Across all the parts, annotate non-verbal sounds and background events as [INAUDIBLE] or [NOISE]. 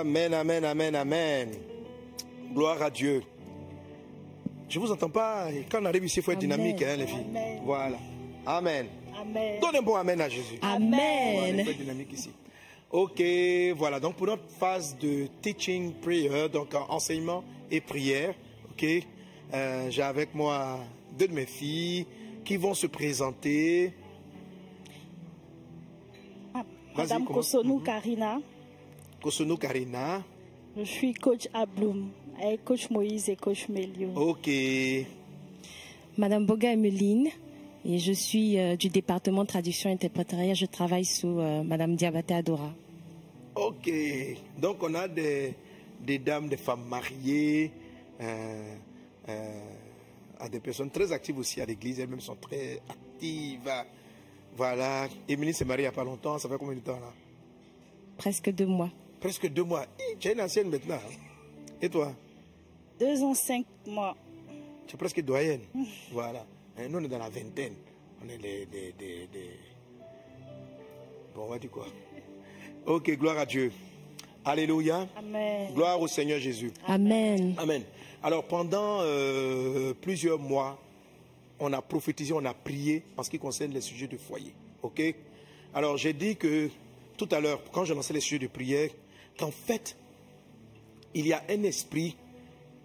Amen, amen, amen, amen. Gloire à Dieu. Je vous entends pas. Quand on arrive ici, il faut être Amen. dynamique, hein, les filles. Amen. Voilà. Amen. Amen. Donne un bon amen à Jésus. Voilà, Amen. il faut être dynamique ici. Ok, voilà. Donc pour notre phase de teaching prayer, donc en- enseignement et prière, ok, euh, j'ai avec moi deux de mes filles qui vont se présenter. Ah, Madame. Kosonou Karina, Kosono Karina. je suis coach à Bloom avec coach Moïse et coach Melio. Ok. Madame Boga Emeline, et je suis euh, du département traduction et interprétariat. Je travaille sous euh, Madame Diabaté Adora. Ok. Donc on a des, des dames, des femmes mariées, euh, euh, à des personnes très actives aussi à l'église. Elles-mêmes sont très actives. Voilà. Émilie s'est mariée il n'y a pas longtemps. Ça fait combien de temps là? Presque deux mois. Presque deux mois. Tu es une ancienne maintenant. hein. Et toi? Deux ans, cinq mois. Tu es presque doyenne. Voilà. Hein, Nous, on est dans la vingtaine. On est des. des, des, des- Bon, on va dire quoi? Ok, gloire à Dieu. Alléluia. Amen. Gloire au Seigneur Jésus. Amen. Amen. Alors pendant euh, plusieurs mois, on a prophétisé, on a prié en ce qui concerne les sujets de foyer. Ok? Alors j'ai dit que tout à l'heure, quand je lançais les sujets de prière, qu'en fait, il y a un esprit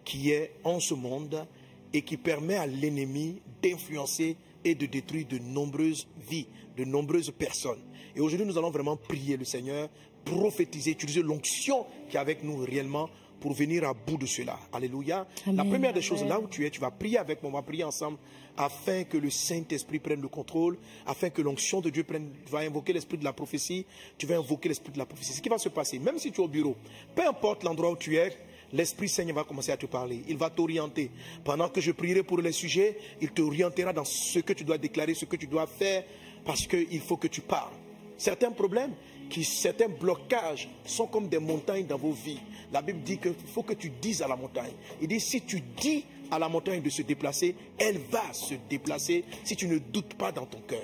qui est en ce monde et qui permet à l'ennemi d'influencer et de détruire de nombreuses vies, de nombreuses personnes. Et aujourd'hui, nous allons vraiment prier le Seigneur, prophétiser, utiliser l'onction qui est avec nous réellement pour venir à bout de cela. Alléluia. La première des choses, là où tu es, tu vas prier avec moi, on va prier ensemble afin que le Saint-Esprit prenne le contrôle, afin que l'onction de Dieu prenne, tu vas invoquer l'esprit de la prophétie, tu vas invoquer l'esprit de la prophétie. Ce qui va se passer, même si tu es au bureau, peu importe l'endroit où tu es, L'Esprit Seigneur va commencer à te parler. Il va t'orienter. Pendant que je prierai pour les sujets, il t'orientera dans ce que tu dois déclarer, ce que tu dois faire, parce qu'il faut que tu parles. Certains problèmes, qui, certains blocages sont comme des montagnes dans vos vies. La Bible dit qu'il faut que tu dises à la montagne. Il dit, si tu dis à la montagne de se déplacer, elle va se déplacer si tu ne doutes pas dans ton cœur.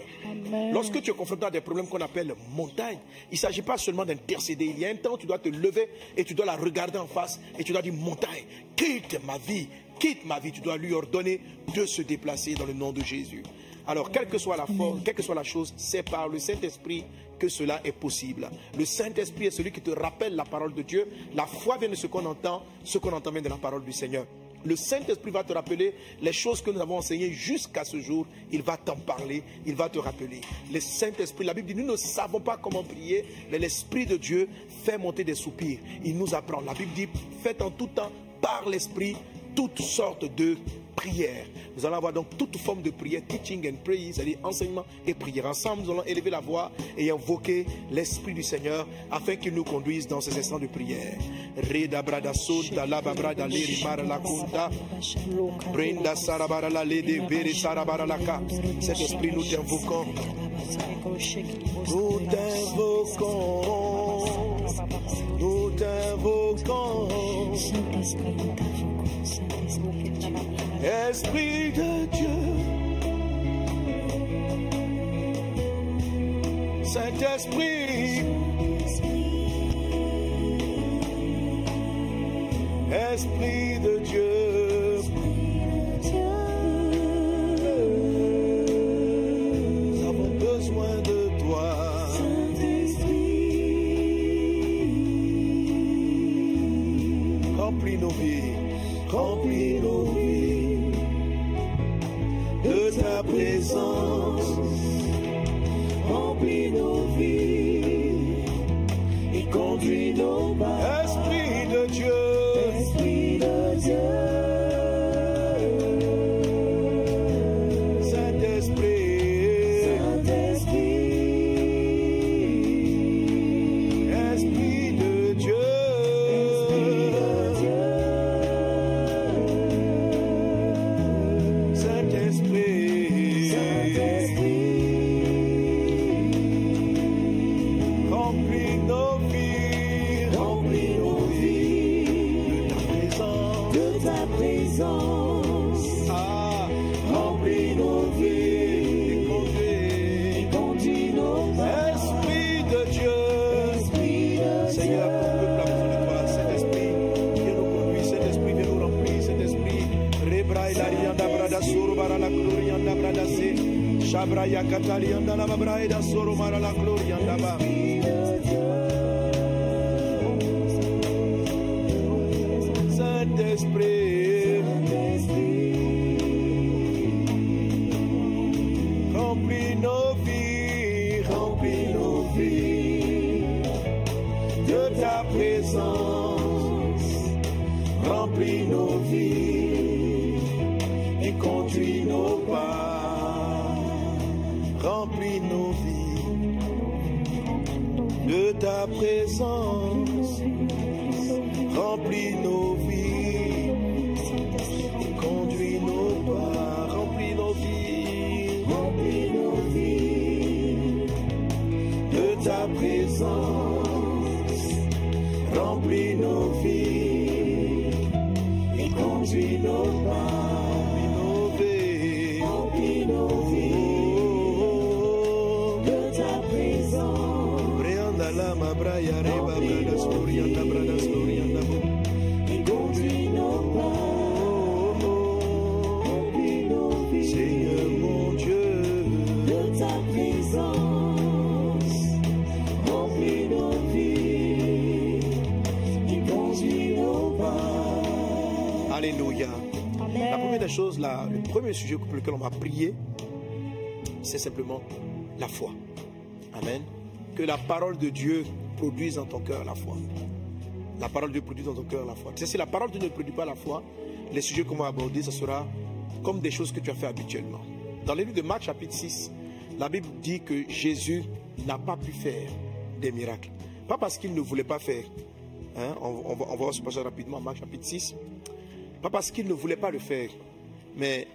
Lorsque tu es confronté à des problèmes qu'on appelle montagnes, il ne s'agit pas seulement d'intercéder. Il y a un temps où tu dois te lever et tu dois la regarder en face et tu dois dire montagne, quitte ma vie, quitte ma vie. Tu dois lui ordonner de se déplacer dans le nom de Jésus. Alors, quelle que soit la forme, quelle que soit la chose, c'est par le Saint-Esprit que cela est possible. Le Saint-Esprit est celui qui te rappelle la parole de Dieu. La foi vient de ce qu'on entend, ce qu'on entend vient de la parole du Seigneur. Le Saint-Esprit va te rappeler les choses que nous avons enseignées jusqu'à ce jour. Il va t'en parler, il va te rappeler. Le Saint-Esprit, la Bible dit, nous ne savons pas comment prier, mais l'Esprit de Dieu fait monter des soupirs. Il nous apprend. La Bible dit, faites en tout temps par l'Esprit toutes sortes de Nous allons avoir donc toute forme de prière, teaching and prayer, c'est-à-dire enseignement et prière. Ensemble, nous allons élever la voix et invoquer l'Esprit du Seigneur afin qu'il nous conduise dans ces instants de prière. Cet esprit nous t'invoquons. Nous t'invoquons. Nous t'invoquons. Esprit de Dieu. Saint-Esprit. Esprit de Dieu. Nous avons besoin de toi. Remplis nos vies. Remplis nos vies de ta présence. Remplis nos vies et conduis nos pas. Sabraya Catalianda la Babraida Soromara la Gloria Braya reba bo. Seigneur mon Dieu, de ta présence, remplis nos vies et conduis nos pas. Alléluia. La première des choses, le premier sujet pour lequel on va prier, c'est simplement la foi. Amen. Que la parole de Dieu produise dans ton cœur la foi. La parole de Dieu produit dans ton cœur la foi. Si la parole de Dieu ne produit pas la foi, les sujets qu'on va aborder, ce sera comme des choses que tu as fait habituellement. Dans le livre de Marc chapitre 6, la Bible dit que Jésus n'a pas pu faire des miracles. Pas parce qu'il ne voulait pas faire. Hein, on, on va, on va voir ce passage rapidement, Marc chapitre 6. Pas parce qu'il ne voulait pas le faire, mais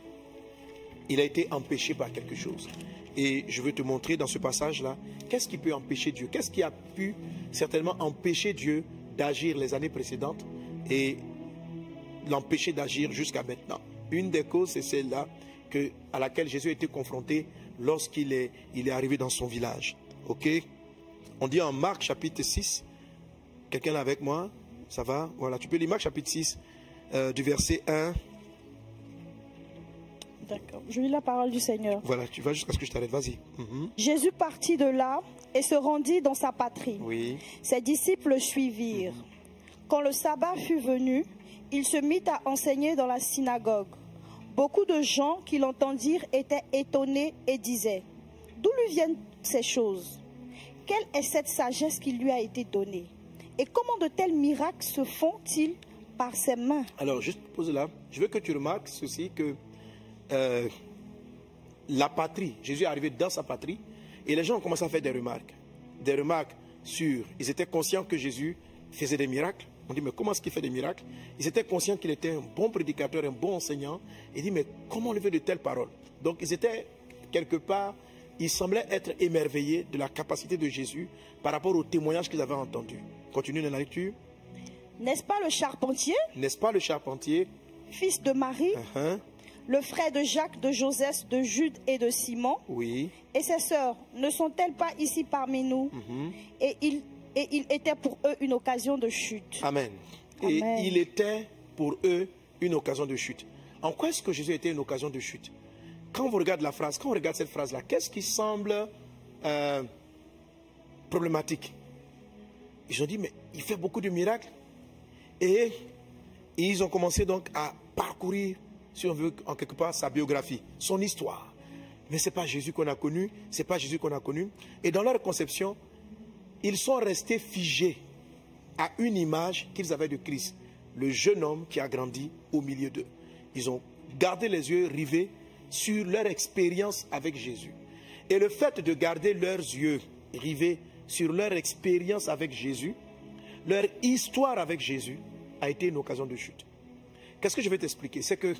il a été empêché par quelque chose. Et je veux te montrer dans ce passage-là, qu'est-ce qui peut empêcher Dieu? Qu'est-ce qui a pu certainement empêcher Dieu d'agir les années précédentes et l'empêcher d'agir jusqu'à maintenant? Une des causes, c'est celle-là à laquelle Jésus a été confronté lorsqu'il est, il est arrivé dans son village. Ok? On dit en Marc chapitre 6, quelqu'un là avec moi? Ça va? Voilà, tu peux lire Marc chapitre 6, euh, du verset 1. D'accord. Je lis la parole du Seigneur. Voilà, tu vas jusqu'à ce que je t'arrête. Vas-y. Mhm. Jésus partit de là et se rendit dans sa patrie. Oui. Ses disciples le suivirent. Quand le sabbat fut venu, il se mit à enseigner dans la synagogue. Beaucoup de gens qui l'entendirent étaient étonnés et disaient, D'où lui viennent ces choses? Quelle est cette sagesse qui lui a été donnée? Et comment de tels miracles se font-ils par ses mains Alors, juste pose là. Je veux que tu remarques ceci que euh, la patrie, Jésus est arrivé dans sa patrie et les gens ont commencé à faire des remarques. Des remarques sur. Ils étaient conscients que Jésus faisait des miracles. On dit, mais comment est-ce qu'il fait des miracles? Ils étaient conscients qu'il était un bon prédicateur, un bon enseignant. Ils dit, mais comment lever de telles paroles? Donc, ils étaient quelque part, ils semblaient être émerveillés de la capacité de Jésus par rapport au témoignage qu'ils avaient entendu. Continue dans la lecture. N'est-ce pas le charpentier, N'est-ce pas le charpentier? Fils de Marie, Hein le frère de Jacques, de Joseph, de Jude et de Simon Oui. Et ses sœurs ne sont-elles pas ici parmi nous? Et il, et il était pour eux une occasion de chute. Amen. Et Amen. il était pour eux une occasion de chute. En quoi est-ce que Jésus était une occasion de chute? Quand on regarde la phrase, quand on regarde cette phrase-là, qu'est-ce qui semble euh, problématique? Ils ont dit, mais il fait beaucoup de miracles. Et, et ils ont commencé donc à parcourir, si on veut, en quelque part, sa biographie, son histoire. Mais ce n'est pas Jésus qu'on a connu, ce n'est pas Jésus qu'on a connu. Et dans leur conception, ils sont restés figés à une image qu'ils avaient de Christ, le jeune homme qui a grandi au milieu d'eux. Ils ont gardé les yeux rivés sur leur expérience avec Jésus. Et le fait de garder leurs yeux rivés sur leur expérience avec Jésus, leur histoire avec Jésus, a été une occasion de chute. Qu'est-ce que je vais t'expliquer? C'est que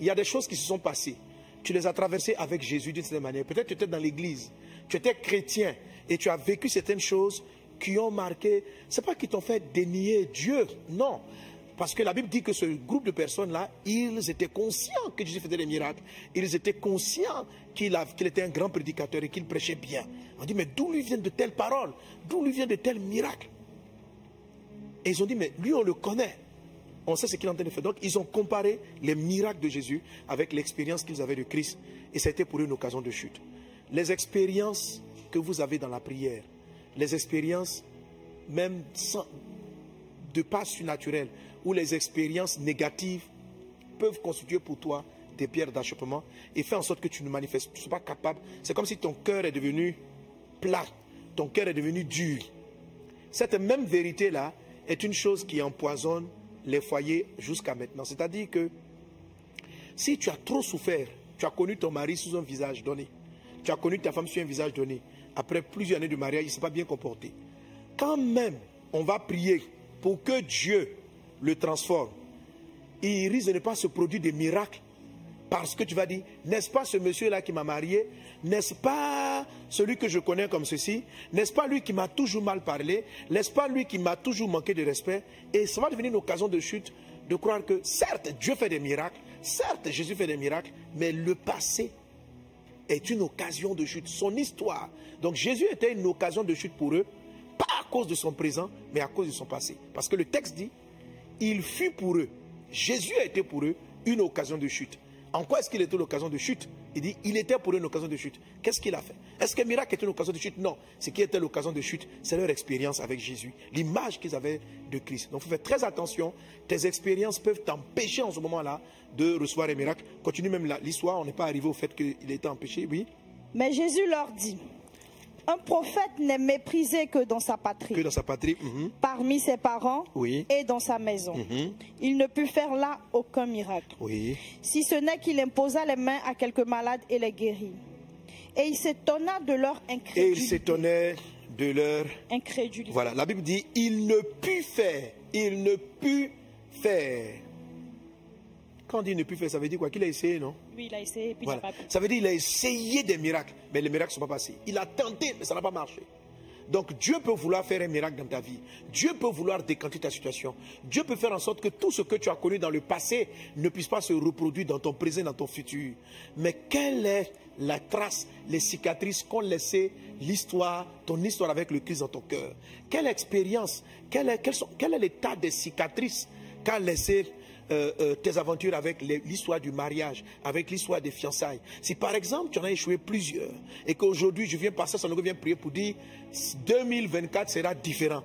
il y a des choses qui se sont passées. Tu les as traversées avec Jésus d'une certaine manière. Peut-être que tu étais dans l'église, tu étais chrétien et tu as vécu certaines choses qui ont marqué. C'est pas qu'ils t'ont fait dénier Dieu, non. Parce que la Bible dit que ce groupe de personnes-là, ils étaient conscients que Jésus faisait des miracles. Ils étaient conscients qu'il était un grand prédicateur et qu'il prêchait bien. On dit, mais d'où lui viennent de telles paroles? D'où lui viennent de tels miracles? Et ils ont dit, mais lui, on le connaît. On sait ce qu'il est en train de faire. Donc, ils ont comparé les miracles de Jésus avec l'expérience qu'ils avaient de Christ. Et été pour eux une occasion de chute. les expériences que vous avez dans la prière, les expériences même de pas surnaturelles, ou les expériences négatives peuvent constituer pour toi des pierres d'achoppement et faire en sorte que tu ne manifestes, tu pas capable. C'est comme si ton cœur est devenu plat, ton cœur est devenu dur. Cette même vérité-là est une chose qui empoisonne les foyers jusqu'à maintenant. C'est-à-dire que si tu as trop souffert, tu as connu ton mari sous un visage donné, tu as connu ta femme sous un visage donné, après plusieurs années de mariage, il ne s'est pas bien comporté. Quand même, on va prier pour que Dieu le transforme. Il risque de ne pas se produire des miracles parce que tu vas dire, n'est-ce pas ce monsieur-là qui m'a marié? N'est-ce pas celui que je connais comme ceci? N'est-ce pas lui qui m'a toujours mal parlé? N'est-ce pas lui qui m'a toujours manqué de respect? Et ça va devenir une occasion de chute de croire que certes Dieu fait des miracles, certes Jésus fait des miracles, mais le passé est une occasion de chute. Son histoire. Donc Jésus était une occasion de chute pour eux, pas à cause de son présent, mais à cause de son passé. Parce que le texte dit, il fut pour eux, Jésus a été pour eux une occasion de chute. En quoi est-ce qu'il était l'occasion de chute? Il dit, il était pour eux une occasion de chute. Qu'est-ce qu'il a fait? Est-ce que miracle était une occasion de chute? Non. Ce qui était l'occasion de chute, c'est leur expérience avec Jésus, l'image qu'ils avaient de Christ. Donc il faut faire très attention. Tes expériences peuvent t'empêcher en ce moment-là de recevoir un miracle. Continue même l'histoire, on n'est pas arrivé au fait qu'il était empêché, oui? Mais Jésus leur dit, un prophète n'est méprisé que dans sa patrie. Que dans sa patrie. mhm. Parmi ses parents Oui. et dans sa maison. Mhm. Il ne put faire là aucun miracle. Oui. Si ce n'est qu'il imposa les mains à quelques malades et les guérit. Et il s'étonna de leur Et il incrédulité. s'étonnait de leur... incrédulité. Voilà, la Bible dit, il ne put faire. Il ne put faire. Quand on dit ne put faire, ça veut dire quoi? Qu'il a essayé, non? Lui, il a essayé, puis Voilà. il n'a pas pu. Ça veut dire qu'il a essayé des miracles, mais les miracles ne sont pas passés. Il a tenté, mais ça n'a pas marché. Donc Dieu peut vouloir faire un miracle dans ta vie. Dieu peut vouloir décanter ta situation. Dieu peut faire en sorte que tout ce que tu as connu dans le passé ne puisse pas se reproduire dans ton présent, dans ton futur. Mais quelle est la trace, les cicatrices qu'ont laissé l'histoire, ton histoire avec le Christ dans ton cœur? Quelle expérience, quel est, sont- quel est l'état des cicatrices qu'a laissé euh, euh, tes aventures avec l'histoire du mariage, avec l'histoire des fiançailles. Si par exemple tu en as échoué plusieurs et qu'aujourd'hui je viens passer, ça nous vient prier pour dire 2024 sera différent.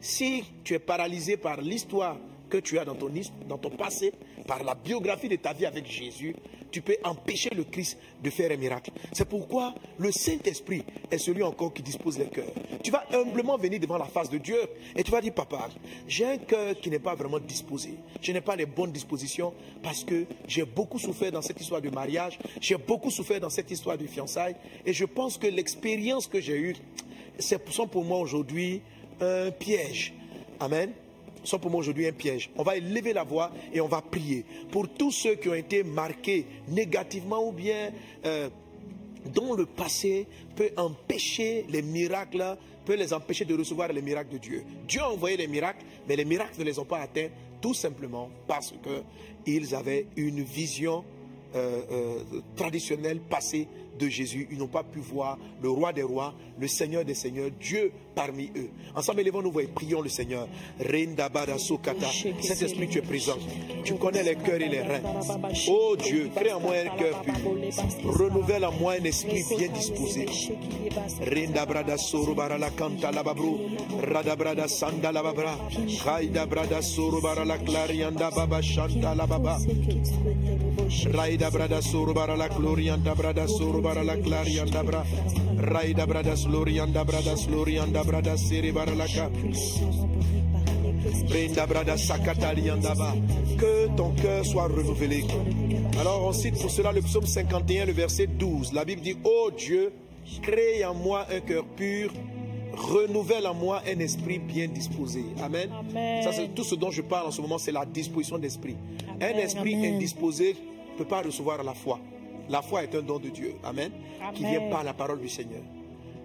Si tu es paralysé par l'histoire que tu as dans ton, dans ton passé, par la biographie de ta vie avec Jésus, tu peux empêcher le Christ de faire un miracle. C'est pourquoi le Saint-Esprit est celui encore qui dispose les cœurs. Tu vas humblement venir devant la face de Dieu et tu vas dire, papa, j'ai un cœur qui n'est pas vraiment disposé. Je n'ai pas les bonnes dispositions parce que j'ai beaucoup souffert dans cette histoire de mariage, j'ai beaucoup souffert dans cette histoire de fiançailles et je pense que l'expérience que j'ai eue, c'est pour moi aujourd'hui un piège. Amen. Sont pour moi aujourd'hui un piège. On va élever la voix et on va prier pour tous ceux qui ont été marqués négativement ou bien euh, dont le passé peut empêcher les miracles, peut les empêcher de recevoir les miracles de Dieu. Dieu a envoyé les miracles, mais les miracles ne les ont pas atteints tout simplement parce que ils avaient une vision euh, euh, traditionnelle passée de Jésus. Ils n'ont pas pu voir le roi des rois, le Seigneur des seigneurs, Dieu parmi eux. Ensemble, élevons-nous et prions le Seigneur. Saint-Esprit, tu es présent. Tu connais les cœurs et les reins. Oh Dieu, crée en moi un cœur pur. Renouvelle en moi un esprit bien disposé. Rinda brada soro bara la canta la babru. Rada brada sanda la babra. Raida brada soro bara la clarianda baba shanta la baba. Raida brada soro bara la glorianda brada soro bara la clarianda bra. Brada brada. Brenda brada. Que ton cœur soit renouvelé. Alors on cite pour cela le psaume 51, le verset 12. La Bible dit, Ô Dieu, crée en moi un cœur pur, renouvelle en moi un esprit bien disposé. Amen. Amen. Ça, c'est tout ce dont je parle en ce moment, c'est la disposition d'esprit. Un esprit Amen. indisposé ne peut pas recevoir la foi. La foi est un don de Dieu. Amen. Qui Amen. vient par la parole du Seigneur.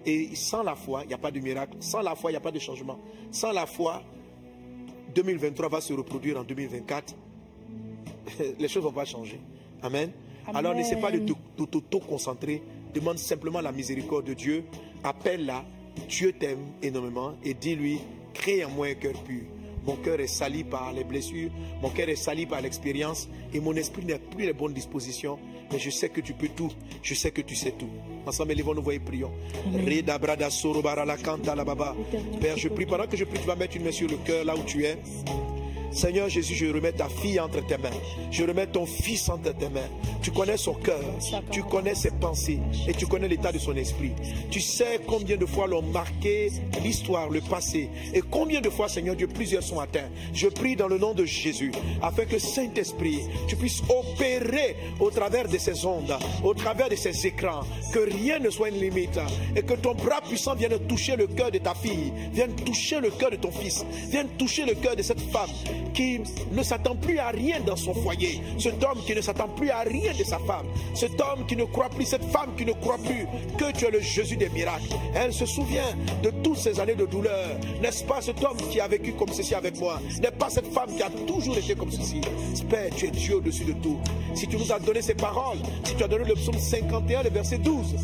Et sans la foi, il n'y a pas de miracle. Sans la foi, il n'y a pas de changement. Sans la foi, 2023 va se reproduire en 2024. [LAUGHS] Les choses ne vont pas changer. Amen. Amen. Alors n'essaie pas de t'auto-concentrer. Demande simplement la miséricorde de Dieu. Appelle-la. Dieu t'aime énormément et dis-lui, crée en moi un cœur pur. Mon cœur est sali par les blessures, mon cœur est sali par l'expérience et mon esprit n'a plus les bonnes dispositions. Mais je sais que tu peux tout. Je sais que tu sais tout. Ensemble, élevons-nous voix et prions. Père, je prie pendant que je prie, tu vas mettre une main sur le cœur là où tu es. Seigneur Jésus, je remets ta fille entre tes mains. Je remets ton fils entre tes mains. Tu connais son cœur, tu connais ses pensées et tu connais l'état de son esprit. Tu sais combien de fois l'ont marqué l'histoire, le passé et combien de fois, Seigneur Dieu, plusieurs sont atteints. Je prie dans le nom de Jésus afin que Saint-Esprit, tu puisses opérer au travers de ces ondes, au travers de ces écrans, que rien ne soit une limite et que ton bras puissant vienne toucher le cœur de ta fille, vienne toucher le cœur de ton fils, vienne toucher le cœur de cette femme qui ne s'attend plus à rien dans son foyer, cet homme qui ne s'attend plus à rien de sa femme, cet homme qui ne croit plus, cette femme qui ne croit plus que tu es le Jésus des miracles. Elle se souvient de toutes ces années de douleur. N'est-ce pas cet homme qui a vécu comme ceci avec moi? N'est pas cette femme qui a toujours été comme ceci? Père, tu es Dieu au-dessus de tout. Si tu nous as donné ces paroles, si tu as donné le psaume 51, le verset 12,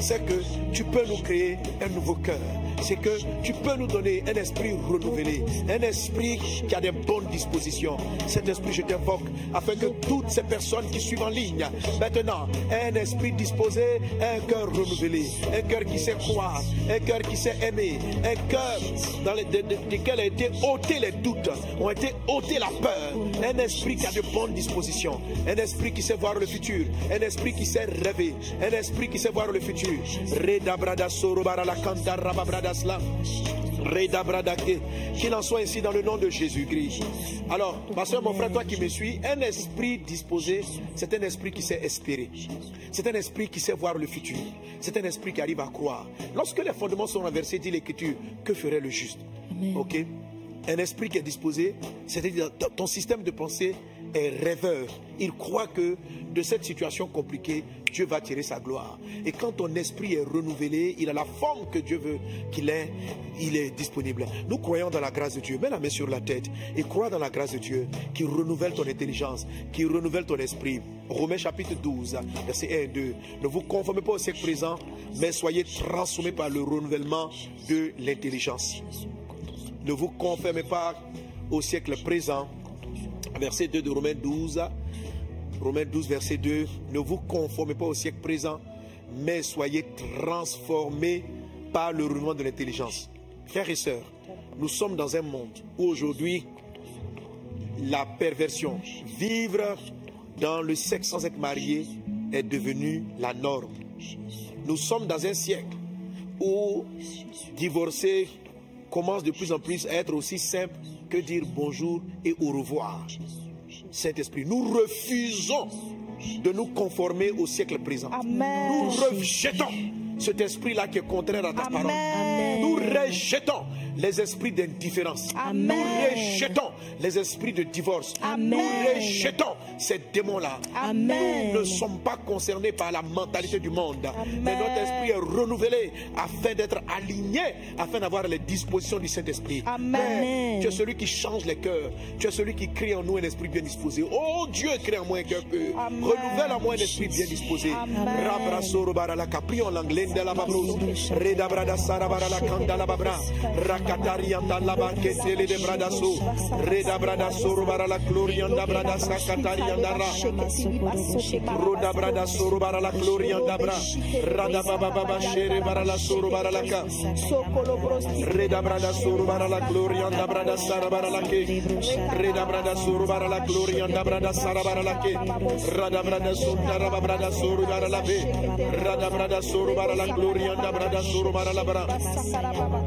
c'est que tu peux nous créer un nouveau cœur. C'est que tu peux nous donner un esprit renouvelé, un esprit qui a des bonnes dispositions. Cet esprit, je t'invoque afin que toutes ces personnes qui suivent en ligne, maintenant, un esprit disposé, un cœur renouvelé, un cœur qui sait croire, un cœur qui sait aimer, un cœur dans lequel a été ôté les doutes, ont été ôté la peur, un esprit qui a de bonnes dispositions, un esprit qui sait voir le futur, un esprit qui sait rêver, un esprit qui sait voir le futur. Reda brada la qu'il en soit ainsi dans le nom de Jésus-Christ. Alors, ma soeur, mon frère, toi qui me suis, un esprit disposé, c'est un esprit qui sait espérer. C'est un esprit qui sait voir le futur. C'est un esprit qui arrive à croire. Lorsque les fondements sont renversés, dit l'Écriture, que ferait le juste? Ok? Un esprit qui est disposé, c'est-à-dire ton système de pensée est rêveur. Il croit que de cette situation compliquée, Dieu va tirer sa gloire. Et quand ton esprit est renouvelé, il a la forme que Dieu veut qu'il ait, il est disponible. Nous croyons dans la grâce de Dieu. Mets la main sur la tête et crois dans la grâce de Dieu qui renouvelle ton intelligence, qui renouvelle ton esprit. Romains chapitre 12, verset 1 et 2. Ne vous conformez pas au siècle présent, mais soyez transformés par le renouvellement de l'intelligence. Ne vous conformez pas au siècle présent. Verset 2 de Romains 12. Romains 12, verset 2, ne vous conformez pas au siècle présent, mais soyez transformés par le renouvellement de l'intelligence. Frères et sœurs, nous sommes dans un monde où aujourd'hui, la perversion, vivre dans le sexe sans être marié, est devenu la norme. Nous sommes dans un siècle où divorcer commence de plus en plus à être aussi simple que dire bonjour et au revoir. Saint-Esprit. Nous refusons de nous conformer au siècle présent. Nous rejetons cet esprit-là qui est contraire à ta parole. Nous rejetons les esprits d'indifférence. Nous rejetons les esprits de divorce. Nous rejetons ces démons-là. Nous ne sommes pas concernés par la mentalité du monde. Mais notre esprit est renouvelé afin d'être aligné, afin d'avoir les dispositions du Saint-Esprit. Tu es celui qui change les cœurs. Tu es celui qui crée en nous un esprit bien disposé. Oh Dieu, crée en moi un cœur pur. Renouvelle en moi un esprit bien disposé. Prions l'anglais de la Reda brada sarabara la kanda la babra. Rakatarianda la barketele de bradaso. Reda brada sorubara la glorianda brada sakatarianda ra. Roda brada sorubara la glorianda bra. Rada baba baba shere bara la sorubara la ka. Reda brada sorubara la glorianda brada sarabara la ke. Reda brada sorubara la glorianda brada sarabara la ke. Rada brada sundara brada sorubara la be. Rada brada sorubara la glorianda brada sorubara la bra.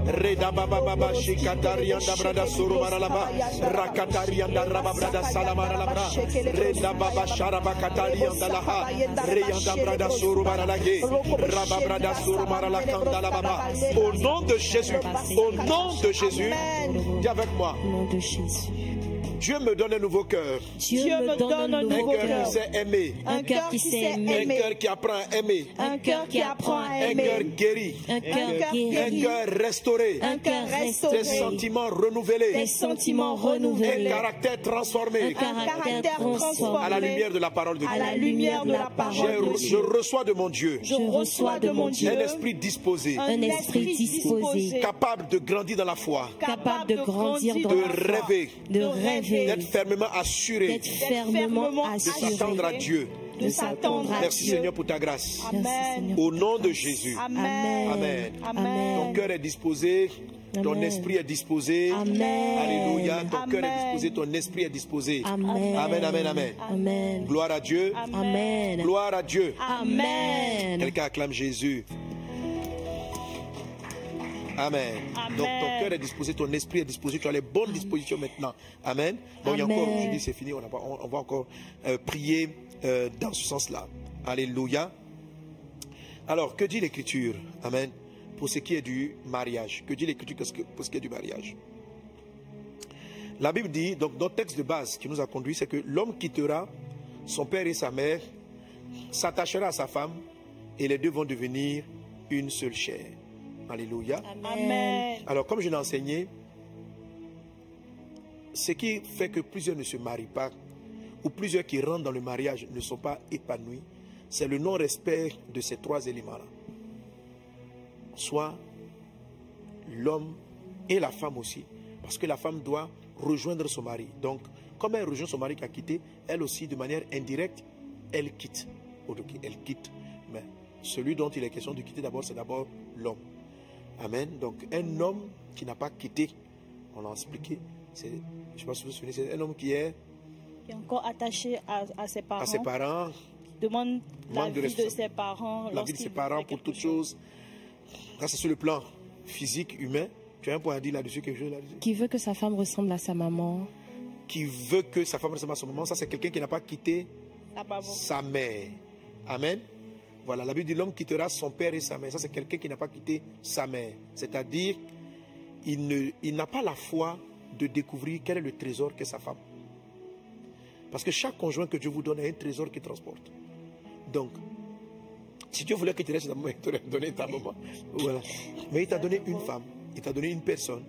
Reda baba baba shikatarianda brada sorubara la ba. Rakatarianda raba brada salamara la bra. Reda baba sharaba katarianda la ha. Brada sorubara la ge. Raba brada sorubara la kanda la baba. Au nom de Jésus, au nom de Jésus, dis avec moi. Au nom de Jésus. Dieu me donne un nouveau cœur. Dieu me donne un nouveau Un cœur cœur. qui sait aimer. Un cœur qui sait Un aimer. cœur qui apprend à aimer. Un cœur qui apprend à Un cœur aimer. guéri. Un cœur guéri. Un cœur restauré. Un cœur restauré. Des sentiments renouvelés. Des sentiments Un renouvelés. caractère transformé. Un caractère transformé. À la lumière de la parole de à Dieu. la lumière de la Je, parole de je Dieu. reçois de mon Dieu Je reçois de mon Dieu un esprit disposé, Un esprit disposé. capable de grandir dans la foi, capable de grandir dans la foi, rêver, de rêver, d'être fermement assuré, de s'attendre à Dieu, de s'attendre à Merci Dieu. Seigneur pour ta grâce. Amen. Au nom de Jésus. Amen. Amen. Amen. Ton cœur est disposé, ton Amen. esprit est disposé. Amen. Alléluia. Ton cœur est disposé, ton esprit est disposé. Amen. Amen, amen, amen. Amen. Gloire à Dieu. Amen. Gloire à Dieu. Amen. Quelqu'un acclame Jésus. Amen. Amen. Donc ton cœur est disposé, ton esprit est disposé, tu as les bonnes dispositions maintenant. Amen. Bon, il y a encore, je dis c'est fini, on, a pas- on- on va encore euh, prier euh, dans ce sens-là. Alléluia. Alors, que dit l'Écriture? Amen. Pour ce qui est du mariage. Que dit l'Écriture pour ce que- pour ce qui est du mariage? La Bible dit, donc notre texte de base qui nous a conduit, c'est que l'homme quittera son père et sa mère, s'attachera à sa femme, et les deux vont devenir une seule chair. Alléluia. Amen. Alors, comme je l'ai enseigné, ce qui fait que plusieurs ne se marient pas, ou plusieurs qui rentrent dans le mariage ne sont pas épanouis, c'est le non-respect de ces trois éléments-là. Soit l'homme et la femme aussi, parce que la femme doit rejoindre son mari. Donc, comme elle rejoint son mari qui a quitté, elle aussi, de manière indirecte, elle quitte. Elle quitte. Mais celui dont il est question de quitter d'abord, c'est d'abord l'homme. Amen. Donc, un homme qui n'a pas quitté, on l'a expliqué, c'est, je ne sais pas si vous vous souvenez, c'est un homme qui est Qui est encore attaché à, à ses parents. à ses parents, Demande la de vie de ses parents. la vie de ses parents pour quelque toute chose. Ça, c'est sur le plan physique, humain. Tu as un point à dire là-dessus, quelque chose là-dessus? Qui veut que sa femme ressemble à sa maman? Qui veut que sa femme ressemble à son maman, ça, c'est quelqu'un qui n'a pas quitté sa mère. Amen. Voilà, la Bible dit l'homme quittera son père et sa mère. Ça, c'est quelqu'un qui n'a pas quitté sa mère. C'est-à-dire, il n'a pas la foi de découvrir quel est le trésor qu'est sa femme. Parce que chaque conjoint que Dieu vous donne a un trésor qu'il transporte. Donc, si Dieu voulait que tu restes ta maman, il t'aurait donné ta maman. Voilà. Mais il t'a donné une femme, il t'a donné une personne.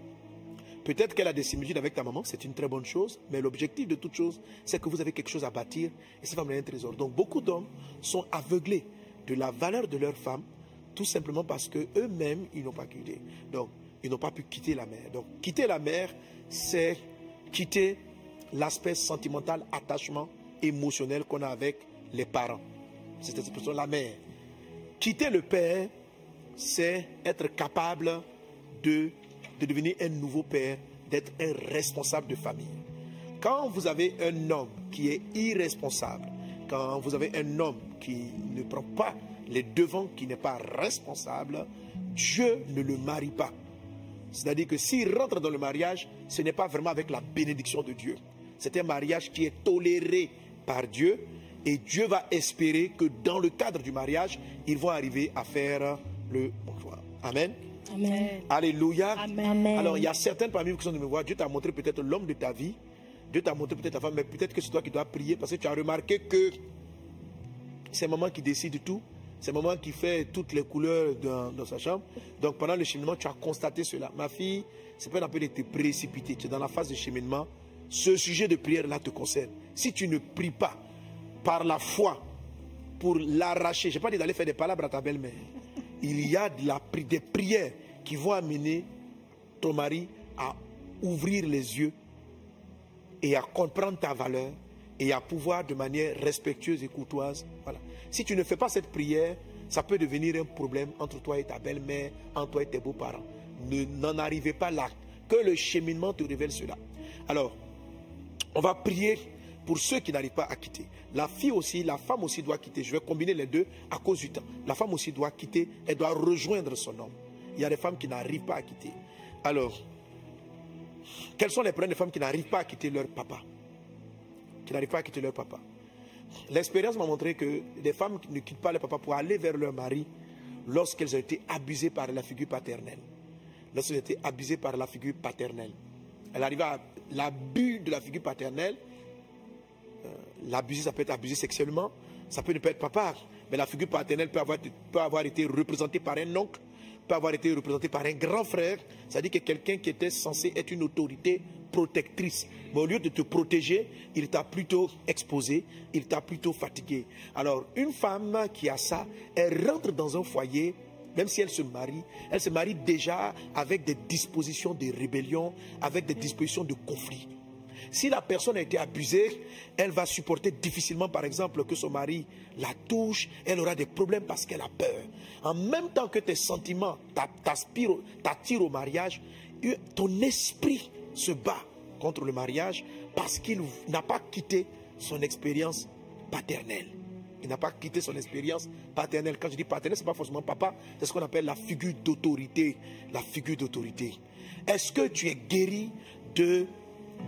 Peut-être qu'elle a des similitudes avec ta maman, c'est une très bonne chose, mais l'objectif de toute chose, c'est que vous avez quelque chose à bâtir et cette femme a un trésor. Donc beaucoup d'hommes sont aveuglés de la valeur de leur femme, tout simplement parce que eux-mêmes, ils n'ont pas quitté. Donc, ils n'ont pas pu quitter la mère. Donc, quitter la mère, c'est quitter l'aspect sentimental, attachement émotionnel qu'on a avec les parents. C'est cette expression, la mère. Quitter le père, c'est être capable de, de devenir un nouveau père, d'être un responsable de famille. Quand vous avez un homme qui est irresponsable, quand vous avez un homme qui ne prend pas les devants, qui n'est pas responsable, Dieu ne le marie pas. C'est-à-dire que s'il rentre dans le mariage, ce n'est pas vraiment avec la bénédiction de Dieu. C'est un mariage qui est toléré par Dieu et Dieu va espérer que dans le cadre du mariage, ils vont arriver à faire le bon choix. Amen. Amen. Alléluia. Amen. Amen. Alors, il y a certaines parmi vous qui sont de me voir. Dieu t'a montré peut-être l'homme de ta vie. Dieu t'a montré peut-être ta femme, mais peut-être que c'est toi qui dois prier parce que tu as remarqué que c'est maman qui décide tout. C'est maman qui fait toutes les couleurs dans, sa chambre. Donc, pendant le cheminement, tu as constaté cela. Ma fille, c'est pas un appel de te précipiter. Tu es dans la phase de cheminement. Ce sujet de prière-là te concerne. Si tu ne pries pas par la foi pour l'arracher, je n'ai pas dit d'aller faire des palabres à ta belle-mère. Il y a de la, des prières qui vont amener ton mari à ouvrir les yeux et à comprendre ta valeur et à pouvoir de manière respectueuse et courtoise. Voilà. Si tu ne fais pas cette prière, ça peut devenir un problème entre toi et ta belle-mère, entre toi et tes beaux-parents. Ne- N'en arrivez pas là. Que le cheminement te révèle cela. Alors, on va prier pour ceux qui n'arrivent pas à quitter. La fille aussi, la femme aussi doit quitter. Je vais combiner les deux à cause du temps. La femme aussi doit quitter, elle doit rejoindre son homme. Il y a des femmes qui n'arrivent pas à quitter. Alors, quels sont les problèmes des femmes qui n'arrivent pas à quitter leur papa? Qui n'arrivent pas à quitter leur papa L'expérience m'a montré que des femmes ne quittent pas leur papa pour aller vers leur mari lorsqu'elles ont été abusées par la figure paternelle. Lorsqu'elles ont été abusées par la figure paternelle. Elle arrive à l'abus de la figure paternelle. Euh, L'abuser, ça peut être abusé sexuellement. Ça peut ne pas être papa. Mais la figure paternelle peut avoir, peut avoir été représentée par un oncle, peut avoir été représentée par un grand frère. C'est-à-dire que quelqu'un qui était censé être une autorité protectrice. Mais au lieu de te protéger, il t'a plutôt exposé, il t'a plutôt fatigué. Alors, une femme qui a ça, elle rentre dans un foyer même si elle se marie, elle se marie déjà avec des dispositions de rébellion, avec des dispositions de conflit. Si la personne a été abusée, elle va supporter difficilement, par exemple, que son mari la touche. Elle aura des problèmes parce qu'elle a peur. En même temps que tes sentiments t'attirent au mariage, ton esprit se bat contre le mariage parce qu'il n'a pas quitté son expérience paternelle. Il n'a pas quitté son expérience paternelle. Quand je dis paternelle, ce n'est pas forcément papa, c'est ce qu'on appelle la figure d'autorité. La figure d'autorité. Est-ce que tu es guéri de,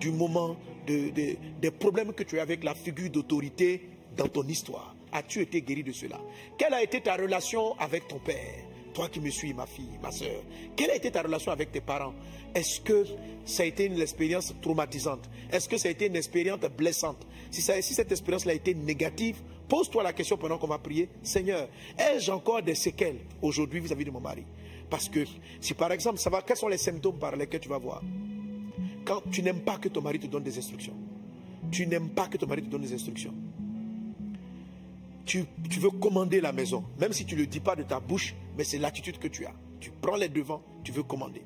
du moment, de, des problèmes que tu as avec la figure d'autorité dans ton histoire? As-tu été guéri de cela? Quelle a été ta relation avec ton père? Toi qui me suis, ma fille, ma soeur, quelle a été ta relation avec tes parents? Est-ce que ça a été une expérience traumatisante? Est-ce que ça a été une expérience blessante? Si, ça, si cette expérience-là a été négative, pose-toi la question pendant qu'on va prier. Seigneur, ai-je encore des séquelles aujourd'hui vis-à-vis de mon mari? Parce que si par exemple, ça va, quels sont les symptômes par lesquels tu vas voir? Quand tu n'aimes pas que ton mari te donne des instructions. Tu n'aimes pas que ton mari te donne des instructions tu, veux commander la maison, même si tu ne le dis pas de ta bouche, mais c'est l'attitude que tu as. Tu prends les devants, tu veux commander.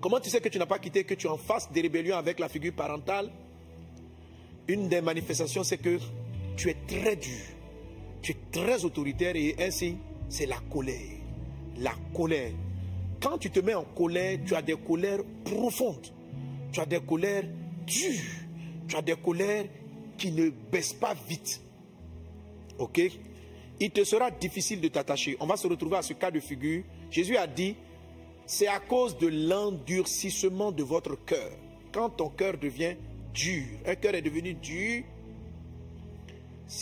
Comment tu sais que tu n'as pas quitté, que tu en fasses des rébellions avec la figure parentale? Une des manifestations, c'est que tu es très dur, tu es très autoritaire et ainsi, c'est la colère. La colère. Quand tu te mets en colère, tu as des colères profondes. Tu as des colères dures. Tu as des colères qui ne baissent pas vite. Ok? Il te sera difficile de t'attacher. On va se retrouver à ce cas de figure. Jésus a dit, c'est à cause de l'endurcissement de votre cœur. Quand ton cœur devient dur, un cœur est devenu dur,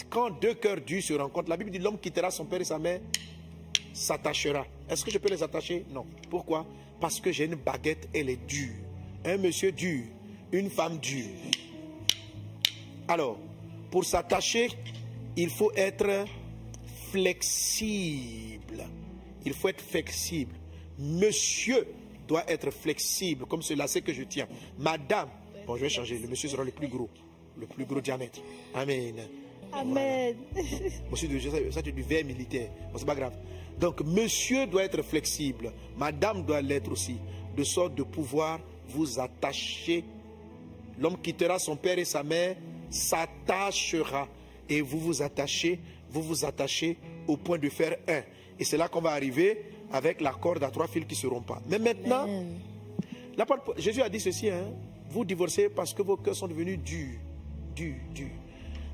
quand deux cœurs durs se rencontrent, la Bible dit l'homme quittera son père et sa mère, s'attachera. Est-ce que je peux les attacher? Non. Pourquoi? Parce que j'ai une baguette, elle est dure. Un monsieur dur, une femme dure. Alors, pour s'attacher, il faut être flexible. Il faut être flexible. Monsieur doit être flexible, comme cela c'est que je tiens. Madame, bon, je vais changer. Le monsieur sera le plus gros, le plus gros diamètre. Amen. Amen. Monsieur, ça c'est du verre militaire. Bon, c'est pas grave. Donc, monsieur doit être flexible. Madame doit l'être aussi, de sorte de pouvoir vous attacher. L'homme quittera son père et sa mère, s'attachera et vous vous attachez, vous vous attachez au point de faire un. Et c'est là qu'on va arriver avec la corde à trois fils qui ne seront pas. Mais maintenant, Jésus a dit ceci, hein, vous divorcez parce que vos cœurs sont devenus durs, durs, durs.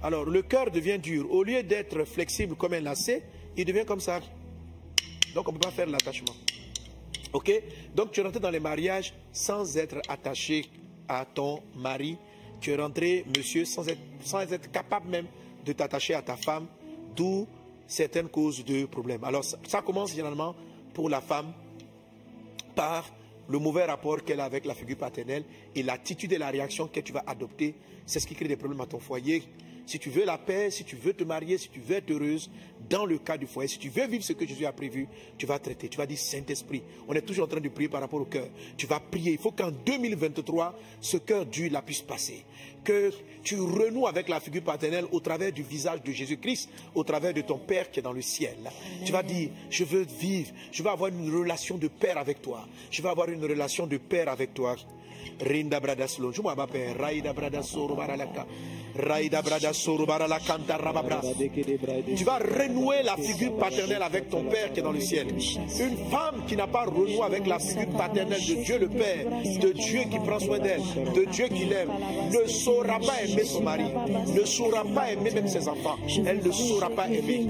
Alors le cœur devient dur. Au lieu d'être flexible comme un lacet, il devient comme ça. Donc on ne peut pas faire l'attachement. Ok? Donc tu rentres dans les mariages sans être attaché à ton mari. Tu es rentré, monsieur, sans être, sans être capable même de t'attacher à ta femme, d'où certaines causes de problèmes. Alors ça, commence généralement pour la femme par le mauvais rapport qu'elle a avec la figure paternelle et l'attitude et la réaction que tu vas adopter, c'est ce qui crée des problèmes à ton foyer. Si tu veux la paix, si tu veux te marier, si tu veux être heureuse, dans le cas du foyer, si tu veux vivre ce que Jésus a prévu, tu vas traiter. Tu vas dire Saint-Esprit. On est toujours en train de prier par rapport au cœur. Tu vas prier. Il faut qu'en 2023, ce cœur dur la puisse passer. Que tu renoues avec la figure paternelle au travers du visage de Jésus-Christ, au travers de ton Père qui est dans le ciel. Tu vas dire, je veux vivre, je veux avoir une relation de Père avec toi. Je veux avoir une relation de Père avec toi. Rinda Bradaslo, je m'appelle Raïda Bradasoro Baralaka. Raïda Bradasoro Barala Kanta Rababra. Tu vas renouer la figure paternelle avec ton Père qui est dans le ciel. Une femme qui n'a pas renoué avec la figure paternelle de Dieu le Père, de Dieu qui prend soin d'elle, de Dieu qui l'aime, ne saura pas aimer son mari, ne saura pas aimer même ses enfants. Elle ne saura pas aimer.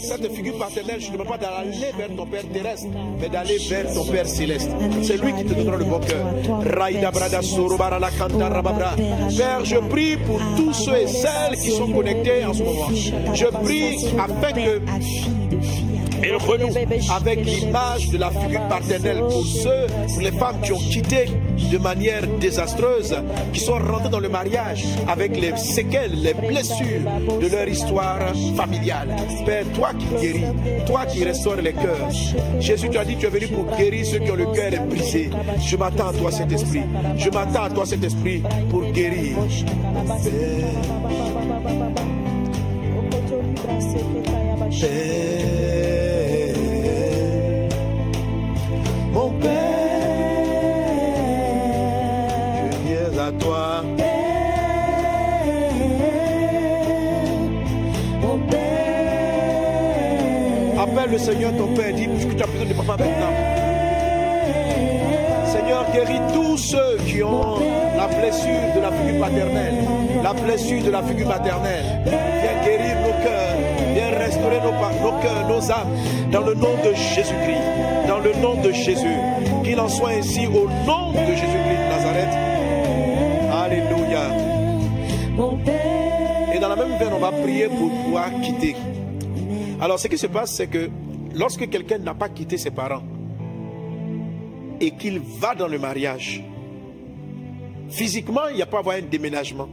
Cette figure paternelle, je ne veux pas d'aller vers ton Père terrestre, mais d'aller vers ton Père céleste. C'est lui qui te donnera le bon cœur. Raïda Père, je prie pour tous ceux et celles qui sont connectés en ce moment. Je prie afin que et renoue avec l'image de la figure paternelle pour ceux, pour les femmes qui ont quitté de manière désastreuse, qui sont rentrées dans le mariage avec les séquelles, les blessures de leur histoire familiale. Père, toi qui guéris, toi qui restaures les cœurs. Jésus, tu as dit tu es venu pour guérir ceux qui ont le cœur brisé. Je m'attends à toi, cet esprit. Je m'attends à toi, cet esprit, pour guérir. Mon Père, Appelle le Seigneur ton Père. Dis que tu as besoin de papa maintenant? Seigneur, guéris tous ceux qui ont la blessure de la figure paternelle, la blessure de la figure maternelle. Viens guérir nos cœurs, viens restaurer nos, nos cœurs, nos âmes, dans le nom de Jésus-Christ, dans le nom de Jésus. Qu'il en soit ainsi au nom de Jésus-Christ de Nazareth. Alléluia. Et dans la même veine, on va prier pour pouvoir quitter. Alors, ce qui se passe, c'est que lorsque quelqu'un n'a pas quitté ses parents et qu'il va dans le mariage, physiquement, il n'y a pas à avoir un déménagement.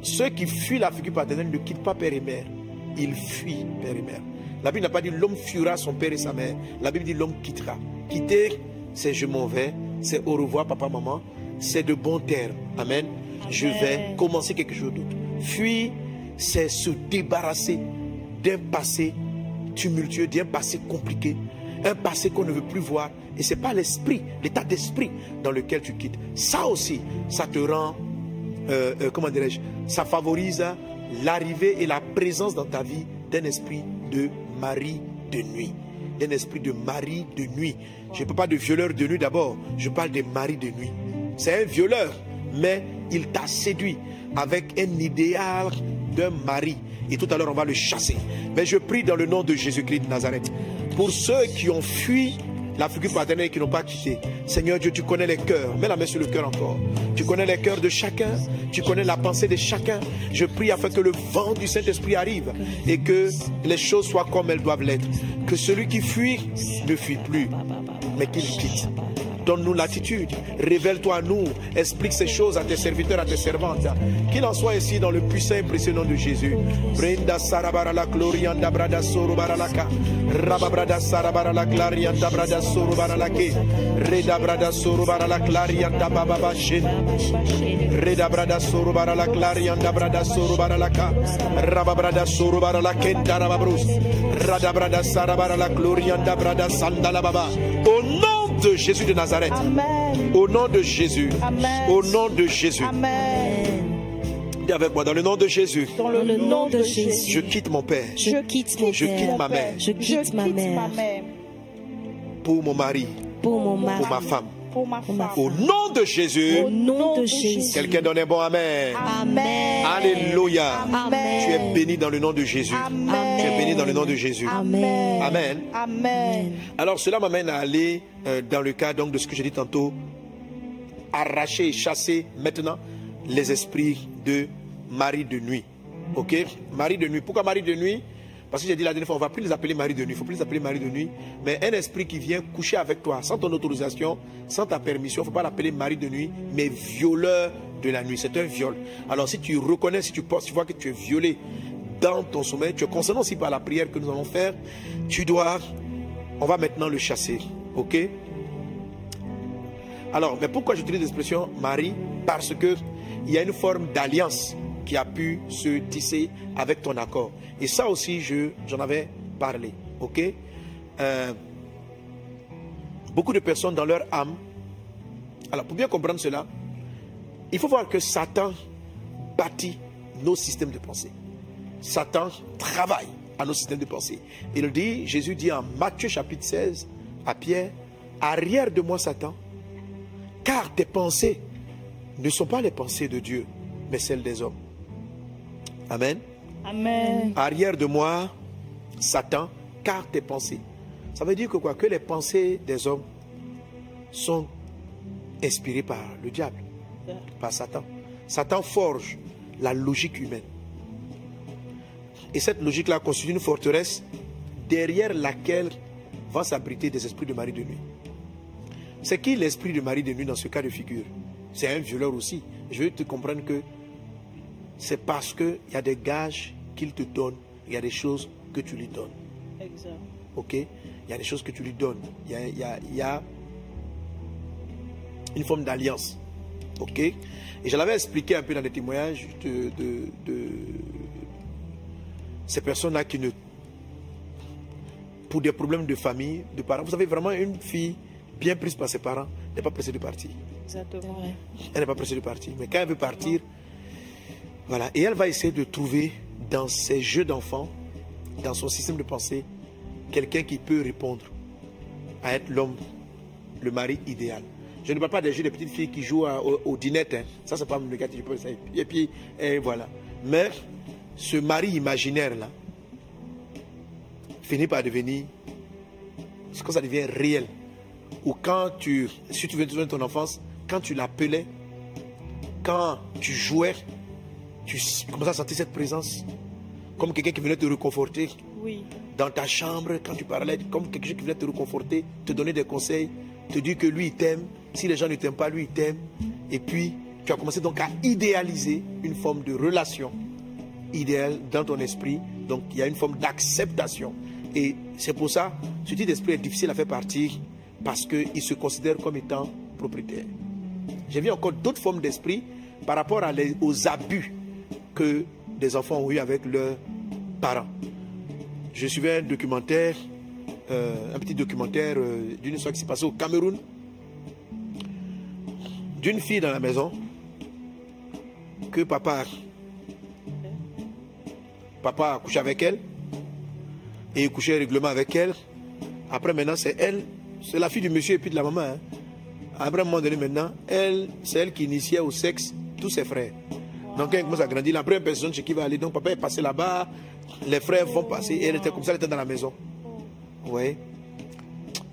Ceux qui fuient la figure paternelle ne quittent pas père et mère. Ils fuient père et mère. La Bible n'a pas dit l'homme fuira son père et sa mère. La Bible dit l'homme quittera. Quitter, c'est je m'en vais. C'est au revoir, papa, maman. C'est de bon terme. Amen. Je vais commencer quelque chose d'autre. Fuir, c'est se débarrasser passé tumultueux, d'un passé compliqué, un passé qu'on ne veut plus voir. Et ce n'est pas l'esprit, l'état d'esprit dans lequel tu quittes. Ça aussi, ça te rend, euh, euh, comment dirais-je, ça favorise l'arrivée et la présence dans ta vie d'un esprit de mari de nuit. D'un esprit de mari de nuit. Je ne parle pas de violeur de nuit d'abord, je parle de mari de nuit. C'est un violeur, mais il t'a séduit avec un idéal d'un mari. Et tout à l'heure, on va le chasser. Mais je prie dans le nom de Jésus-Christ de Nazareth. Pour ceux qui ont fui la figure paternelle et qui n'ont pas quitté. Seigneur Dieu, tu connais les cœurs. Mets la main sur le cœur encore. Tu connais les cœurs de chacun. Tu connais la pensée de chacun. Je prie afin que le vent du Saint-Esprit arrive et que les choses soient comme elles doivent l'être. Que celui qui fuit ne fuit plus, mais qu'il quitte. Donne-nous l'attitude. Révèle-toi à nous. Explique ces choses à tes serviteurs, à tes servantes. Qu'il en soit ici dans le puissant et précieux nom de Jésus. Brenda sarabara la glorianda brada soro baralaka. Rababrada sarabara la glarianda brada soro baralake. Reda brada soro barala glarianda bababa shin. Reda brada soro barala glarianda brada soro baralaka. Rababrada soro barala kenda rababrus. Rada brada sarabara la glorianda brada sandala baba. Au nom de Jésus de Nazareth. Amen. Au nom de Jésus. Amen. Au nom de Jésus. Amen. Dis avec moi, dans le nom de Jésus. Dans le nom de Jésus. Je quitte mon père Je quitte mon Je père. quitte ma mère. Je quitte ma mère. pour mon mari, Pour mon mari. pour ma femme. Pour ma Pour ma femme. Au nom de Jésus. Au nom de Jésus. Quelqu'un donne un bon Amen. Amen. Alléluia. Amen. Tu es béni dans le nom de Jésus. Amen. Tu es béni dans le nom de Jésus. Amen. Amen. Amen. Alors cela m'amène à aller euh, dans le cas donc de ce que j'ai dit tantôt, arracher et chasser maintenant les esprits de mari de nuit. Ok? Mari de nuit. Pourquoi mari de nuit? Parce que j'ai dit la dernière fois, on ne va plus les appeler mari de nuit, il ne faut plus les appeler mari de nuit, mais un esprit qui vient coucher avec toi sans ton autorisation, sans ta permission, il ne faut pas l'appeler mari de nuit, mais violeur de la nuit. C'est un viol. Alors si tu reconnais, si tu penses, tu vois que tu es violé dans ton sommeil, tu es concerné aussi par la prière que nous allons faire, tu dois, on va maintenant le chasser. Ok? Alors, mais pourquoi j'utilise l'expression mari? Parce que il y a une forme d'alliance qui a pu se tisser avec ton accord. Et ça aussi, je, j'en avais parlé. Ok? Euh, Beaucoup de personnes dans leur âme. Alors, pour bien comprendre cela, il faut voir que Satan bâtit nos systèmes de pensée. Satan travaille à nos systèmes de pensée. Il dit, Jésus dit en Matthieu chapitre 16 à Pierre, arrière de moi Satan, car tes pensées ne sont pas les pensées de Dieu, mais celles des hommes. Amen. Amen. Arrière de moi, Satan, car tes pensées. Ça veut dire que quoi? Que les pensées des hommes sont inspirées par le diable, par Satan. Satan forge la logique humaine. Et cette logique-là constitue une forteresse derrière laquelle vont s'abriter des esprits de mari de nuit. C'est qui l'esprit de mari de nuit dans ce cas de figure? C'est un violeur aussi. Je veux te comprendre que c'est parce qu'il y a des gages qu'il te donne, il y a des choses que tu lui donnes. Exact. Ok? Il y a des choses que tu lui donnes. Il y a, il y a- il y a une forme d'alliance. Ok? Et je l'avais expliqué un peu dans les témoignages de, de- de ces personnes-là qui ne. Pour des problèmes de famille, de parents. Vous savez, vraiment, une fille bien prise par ses parents n'est pas pressée de partir. Exactement. Elle n'est pas pressée de partir. Mais quand elle veut partir, voilà. Et elle va essayer de trouver dans ses jeux d'enfants dans son système de pensée quelqu'un qui peut répondre à être l'homme, le mari idéal. Je ne parle pas des jeux de petites filles qui jouent au, dinette. Hein. Ça, c'est pas négatif. Et puis, et voilà. Mais ce mari imaginaire-là finit par devenir, ce que ça devient réel. Ou quand tu, si tu veux de ton enfance, quand tu l'appelais, quand tu jouais, tu commençais à sentir cette présence, comme quelqu'un qui venait te réconforter. Oui. Dans ta chambre, quand tu parlais, comme quelqu'un qui venait te réconforter, te donner des conseils, te dire que lui, il t'aime. Si les gens ne t'aiment pas, lui, il t'aime. Et puis, tu as commencé donc à idéaliser une forme de relation idéale dans ton esprit. Donc, il y a une forme d'acceptation. Et c'est pour ça, ce type d'esprit est difficile à faire partir parce qu'il se considère comme étant propriétaire. J'ai vu encore d'autres formes d'esprit par rapport aux abus des enfants ont eu avec leurs parents. Je suivais un documentaire, euh, un petit documentaire euh, d'une histoire qui s'est passée au Cameroun, d'une fille dans la maison que papa, papa a couché avec elle et couché règlement avec elle. Après maintenant c'est elle, c'est la fille du monsieur et puis de la maman. Hein. Après un moment donné maintenant, elle, c'est elle qui initiait au sexe tous ses frères. Donc quand elle commence à grandir, la première personne chez qui va aller, donc papa est passé là-bas, les frères vont passer, et elle était comme ça, elle était dans la maison. Oui.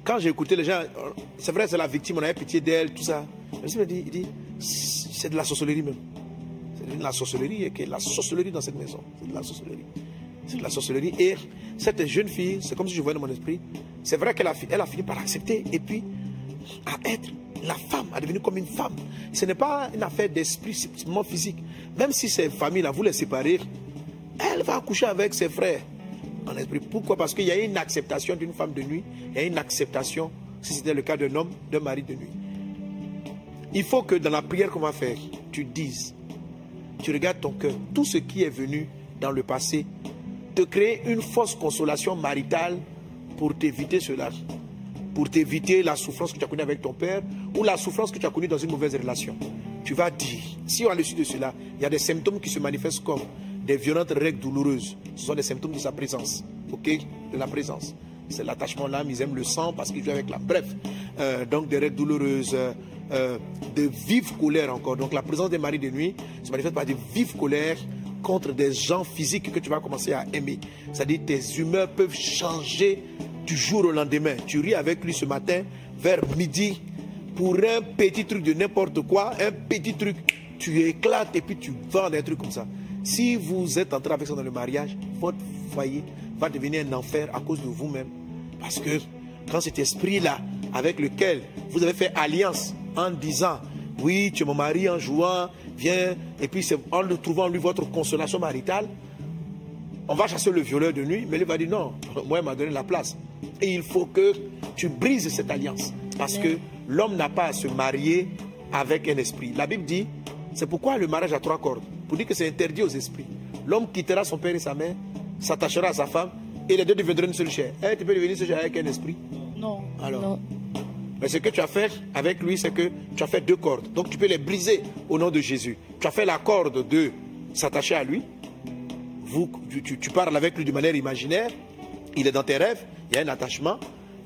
Quand j'ai écouté les gens, c'est vrai, c'est la victime, on avait pitié d'elle, tout ça. Me dit, il dit, c'est de la sorcellerie même. C'est de la sorcellerie, et que la sorcellerie dans cette maison. C'est de la sorcellerie. C'est de la sorcellerie. Et cette jeune fille, c'est comme si je voyais dans mon esprit, c'est vrai qu'elle a, fini par accepter et puis à être la femme, à devenir comme une femme. Ce n'est pas une affaire d'esprit simplement physique. Même si ces familles-là, vous les séparez, elle va accoucher avec ses frères en esprit. Pourquoi? Parce qu'il y a une acceptation d'une femme de nuit, a une acceptation, si c'était le cas d'un homme, d'un mari de nuit. Il faut que dans la prière qu'on va faire, tu dises, tu regardes ton cœur, tout ce qui est venu dans le passé, te créer une fausse consolation maritale pour t'éviter cela, pour t'éviter la souffrance que tu as connue avec ton père ou la souffrance que tu as connue dans une mauvaise relation. Tu vas dire, si à l'issue de cela, il y a des symptômes qui se manifestent comme des violentes règles douloureuses, ce sont des symptômes de sa présence, ok? De la présence. C'est l'attachement l'âme, ils aiment le sang parce qu'ils jouent avec la. Bref, euh, donc des règles douloureuses, euh, de vives colères encore. Donc la présence des maris de nuit se manifeste par des vives colères contre des gens physiques que tu vas commencer à aimer. C'est-à-dire tes humeurs peuvent changer du jour au lendemain. Tu ris avec lui ce matin vers midi pour un petit truc de n'importe quoi, un petit truc, tu éclates et puis tu vends des trucs comme ça. Si vous êtes entré avec ça dans le mariage, votre foyer va devenir un enfer à cause de vous-même. Parce que quand cet esprit-là, avec lequel vous avez fait alliance en disant, oui, tu es mon mari en jouant, viens, et puis en le trouvant lui votre consolation maritale, on va chasser le violeur de nuit, mais lui va dire non, moi il m'a donné la place. Et il faut que tu brises cette alliance. Parce que l'homme n'a pas à se marier avec un esprit. La Bible dit, c'est pourquoi le mariage a trois cordes. Pour dire que c'est interdit aux esprits. L'homme quittera son père et sa mère, s'attachera à sa femme, et les deux deviendront une seule chair. Eh, tu peux devenir seule chair avec un esprit? Non. Alors? Mais ce que tu as fait avec lui, c'est que tu as fait deux cordes. Donc tu peux les briser au nom de Jésus. Tu as fait la corde de s'attacher à lui. Vous, tu, tu parles avec lui de manière imaginaire. Il est dans tes rêves. Il y a un attachement.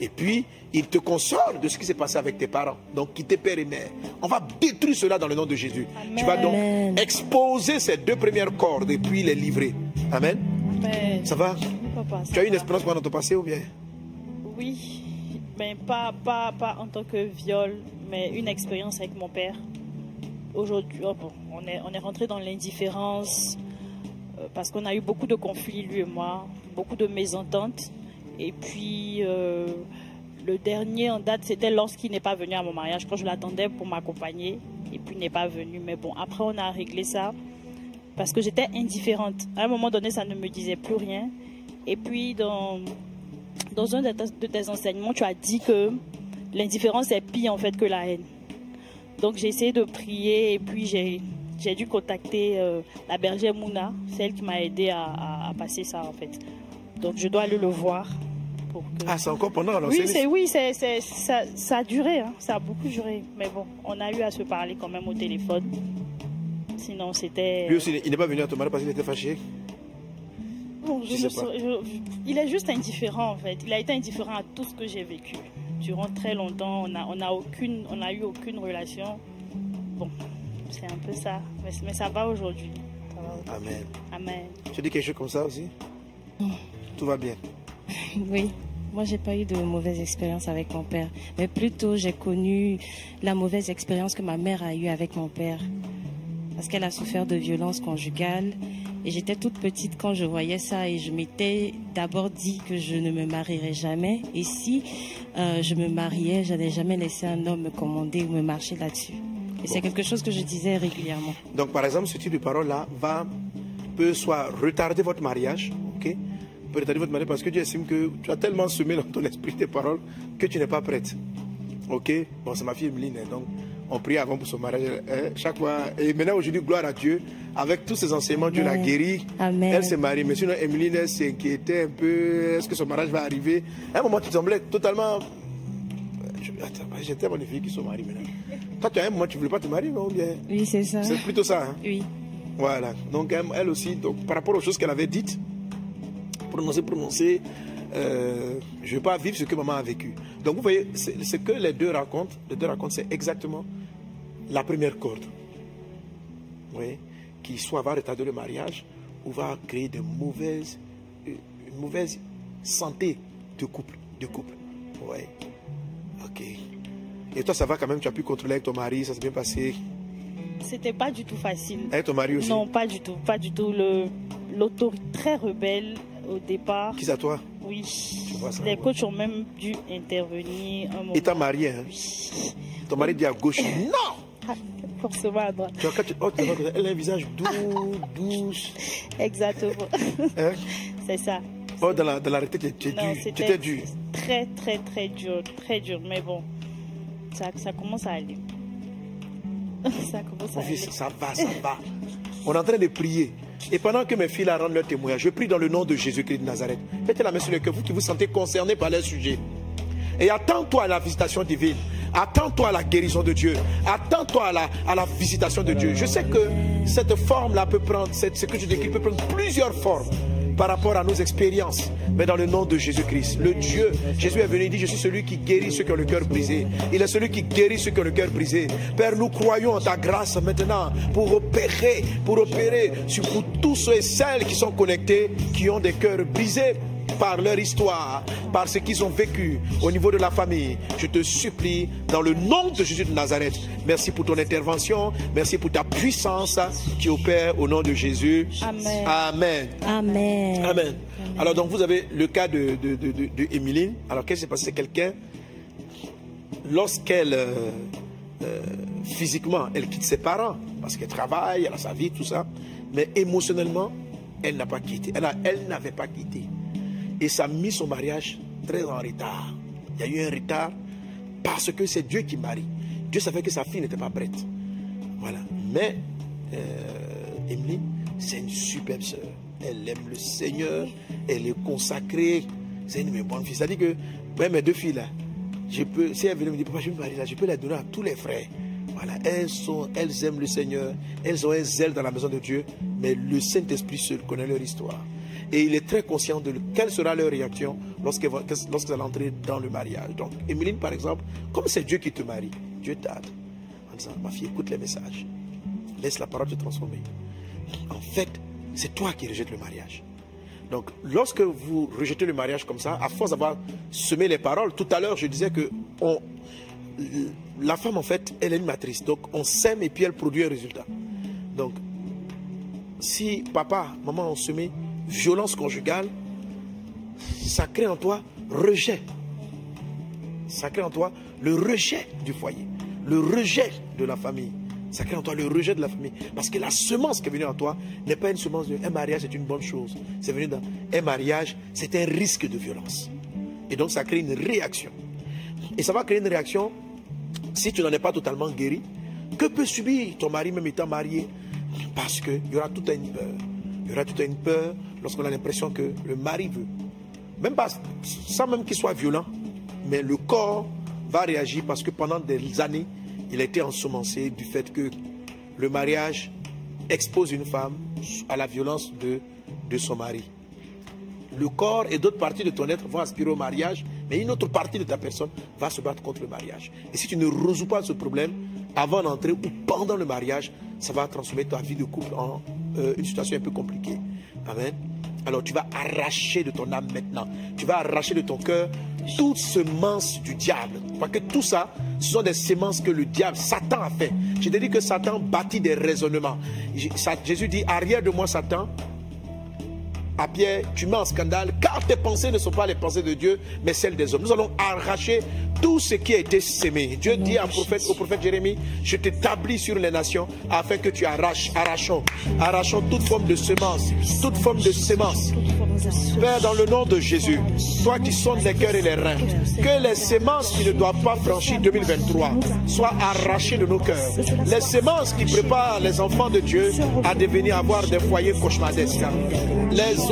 Et puis, il te console de ce qui s'est passé avec tes parents. Donc, quitter père et mère. On va détruire cela dans le nom de Jésus. Tu vas donc exposer ces deux premières cordes et puis les livrer. Amen. Ça va? Tu as eu une expérience pendant ton passé ou bien? Oui, mais pas, pas, pas en tant que viol, mais une expérience avec mon père. Aujourd'hui, oh on, est, on est rentré dans l'indifférence parce qu'on a eu beaucoup de conflits, lui et moi, beaucoup de mésententes. Et puis, euh, le dernier en date, c'était lorsqu'il n'est pas venu à mon mariage, quand je l'attendais pour m'accompagner, et puis il n'est pas venu. Mais bon, après, on a réglé ça parce que j'étais indifférente. À un moment donné, ça ne me disait plus rien. Et puis, dans, dans un de tes, enseignements, tu as dit que l'indifférence est pire en fait que la haine. Donc, j'ai essayé de prier et puis j'ai j'ai dû contacter euh, la bergère Mouna, celle qui m'a aidé à, à, passer ça en fait. Donc je dois aller le voir. Ah, c'est encore pendant Oui, c'est, oui c'est, ça, ça, a duré, hein. ça a beaucoup duré. Mais bon, on a eu à se parler quand même au téléphone. Sinon, c'était. Lui aussi, il n'est pas venu à te parce qu'il était fâché Bon, je Je me il est juste indifférent en fait. Il a été indifférent à tout ce que j'ai vécu. Durant très longtemps, on a, on a aucune, on a eu aucune relation. Bon, c'est un peu ça. Mais, mais ça va aujourd'hui. Amen. Amen. Tu dis quelque chose comme ça aussi? Tout va bien. [LAUGHS] Oui, moi j'ai pas eu de mauvaise expérience avec mon père, mais plutôt j'ai connu la mauvaise expérience que ma mère a eue avec mon père. Parce qu'elle a souffert de violences conjugales et j'étais toute petite quand je voyais ça et je m'étais d'abord dit que je ne me marierais jamais et si euh, je me mariais, j'allais jamais laisser un homme me commander ou me marcher là-dessus. Et c'est quelque chose que je disais régulièrement. Donc, par exemple, ce type de parole-là va, peut soit retarder votre mariage, ok Peut retarder votre mariage parce que tu estimes que tu as tellement semé dans ton esprit des paroles que tu n'es pas prête. Ok Bon, c'est ma fille Emeline, hein, donc on prie avant pour son mariage. hein, chaque fois. Et maintenant, aujourd'hui, gloire à Dieu. Avec tous ces enseignements, Dieu l'a guérie. Amen. Elle s'est mariée. Mais sinon, Emeline, elle s'inquiétait un peu. Est-ce que son mariage va arriver? À un moment, tu semblais totalement. De filles qui sont mariées maintenant. Toi, tu as un moment, tu ne voulais pas te marier, non bien? Oui, c'est ça. C'est plutôt ça. Hein? Oui. Voilà. Donc elle, aussi, donc, par rapport aux choses qu'elle avait dites, prononcer, prononcer, euh, je ne vais pas vivre ce que maman a vécu. Donc vous voyez, ce que les deux racontent, les deux racontent, c'est exactement la première corde. Vous voyez? Qui soit va retarder le mariage ou va créer de mauvaises, euh, une mauvaise santé de couple. De couple. Ouais. Ok. Et toi, ça va quand même, tu as pu contrôler avec ton mari, ça s'est bien passé. C'était pas du tout facile. Avec ton mari aussi Non, pas du tout, pas du tout. L'autorité très rebelle au départ. Qui c'est à toi Oui. vois ça, Les ouais. coachs ont même dû intervenir un moment. Et t'as marié, hein Oui. Ton mari dit à gauche, [LAUGHS] non Ah, Forcément à droite. Tu vois, quand tu- oh, tu vois, Elle a un visage doux, [LAUGHS] douce. Exactement. [LAUGHS] Hein? C'est ça. Oh, dans la, dans la réalité, tu tu- tu- tu étais dur. très, très, très dur. Très dur. Mais bon, ça, ça commence à aller. [LAUGHS] ça commence à aller. ça va, ça va. On est en train de prier. Et pendant que mes filles là rendent leur témoignage, je prie dans le nom de Jésus-Christ de Nazareth. Mettez la main sur le cœur, vous qui vous sentez concernés par leur sujet. Et attends-toi à la visitation divine. Attends-toi à la guérison de Dieu. Attends-toi à la, à la visitation de Dieu. Je sais que cette forme-là peut prendre, cette- ce que je décris peut prendre plusieurs formes par rapport à nos expériences. Mais dans le nom de Jésus-Christ, le Dieu, Jésus est venu, il dit, je suis celui qui guérit ceux qui ont le cœur brisé. Il est celui qui guérit ceux qui ont le cœur brisé. Père, nous croyons en ta grâce maintenant pour opérer, pour opérer sur tous ceux et celles qui sont connectés, qui ont des cœurs brisés par leur histoire, par ce qu'ils ont vécu au niveau de la famille. Je te supplie, dans le nom de Jésus de Nazareth, merci pour ton intervention, merci pour ta puissance qui opère au nom de Jésus. Amen. Amen. Amen. Amen. Alors donc vous avez le cas de, de. Alors qu'est-ce qui s'est passé? C'est quelqu'un, lorsqu'elle, euh, euh, physiquement, elle quitte ses parents, parce qu'elle travaille, elle a sa vie, tout ça, mais émotionnellement, elle n'a pas quitté. Elle n'avait pas quitté. Et ça a mis son mariage très en retard. Il y a eu un retard parce que c'est Dieu qui marie. Dieu savait que sa fille n'était pas prête. Voilà. Mais euh, Emeline, c'est une superbe sœur. Elle aime le Seigneur, elle est consacrée. C'est une de mes bonnes filles. C'est-à-dire que, ouais, mes deux filles là, je peux, si elles venaient me dire, papa, je me marier là, je peux les donner à tous les frères. Voilà, elles, sont, elles aiment le Seigneur, elles ont un zèle dans la maison de Dieu, mais le Saint-Esprit seul connaît leur histoire. Et il est très conscient de quelle sera leur réaction lorsqu'elles vont- lorsqu'elles vont entrer dans le mariage. Donc, Emeline, par exemple, comme c'est Dieu qui te marie, Dieu t'aide en disant, ma fille, écoute les messages. Laisse la parole te transformer. En fait, c'est toi qui rejettes le mariage. Donc, lorsque vous rejetez le mariage comme ça, à force d'avoir semé les paroles, tout à l'heure, je disais que la femme, en fait, elle est une matrice. Donc, on sème et puis elle produit un résultat. Donc, si papa, maman ont semé violence conjugale, ça crée en toi rejet. Ça crée en toi le rejet du foyer, le rejet de la famille. Ça crée en toi le rejet de la famille. Parce que la semence qui est venue en toi n'est pas une semence de un mariage, c'est une bonne chose. C'est venu dans un mariage, c'est un risque de violence. Et donc ça crée une réaction. Et ça va créer une réaction si tu n'en es pas totalement guéri. Que peut subir ton mari même étant marié? Parce qu'il y aura toute une peur. Il y aura toute une peur lorsqu'on a l'impression que le mari veut. Même pas, sans même qu'il soit violent, mais le corps va réagir parce que pendant des années, il a été ensemencé du fait que le mariage expose une femme à la violence de, de son mari. Le corps et d'autres parties de ton être vont aspirer au mariage, mais une autre partie de ta personne va se battre contre le mariage. Et si tu ne résous pas ce problème avant d'entrer ou pendant le mariage, ça va transformer ta vie de couple en euh, une situation un peu compliquée. Amen. Alors tu vas arracher de ton âme maintenant, tu vas arracher de ton cœur toute semence du diable. Parce que tout ça, ce sont des semences que le diable, Satan a fait. Je te dis que Satan bâtit des raisonnements. Jésus dit, arrière de moi Satan, à Pierre, tu mets en scandale, car tes pensées ne sont pas les pensées de Dieu, mais celles des hommes. Nous allons arracher tout ce qui a été sémé. Dieu dit à prophète, au prophète Jérémie, je t'établis sur les nations afin que tu arraches, arrachons, arrachons toute forme de semence, toute forme de semence. Père, dans le nom de Jésus, toi qui sonnes les cœurs et les reins, que les semences qui ne doivent pas franchir 2023 soient arrachées de nos cœurs. Les semences qui préparent les enfants de Dieu à devenir avoir des foyers cauchemardesques. Les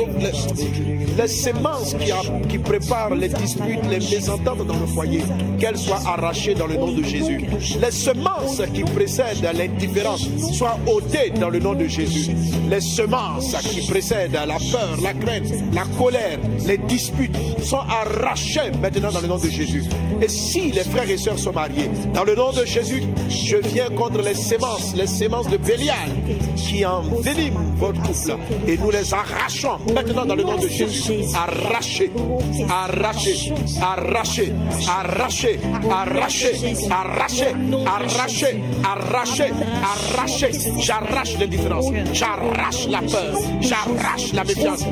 les, semences qui, qui, préparent les disputes, les mésententes dans le foyer, qu'elles soient arrachées dans le nom de Jésus. Les semences qui précèdent l'indifférence soient ôtées dans le nom de Jésus. Les semences qui précèdent la peur, la crainte, la colère, les disputes sont arrachées maintenant dans le nom de Jésus. Et si les frères et sœurs sont mariés, dans le nom de Jésus, je viens contre les semences, les semences de Bélial qui enveniment votre couple et nous les arrachons Maintenant, dans le nom de Jésus, arrachez, arrachez, arrachez, arrachez, arrachez, arrachez, arrachez, arrachez, arrachez. J'arrache l'indifférence, j'arrache la peur, j'arrache la méfiance,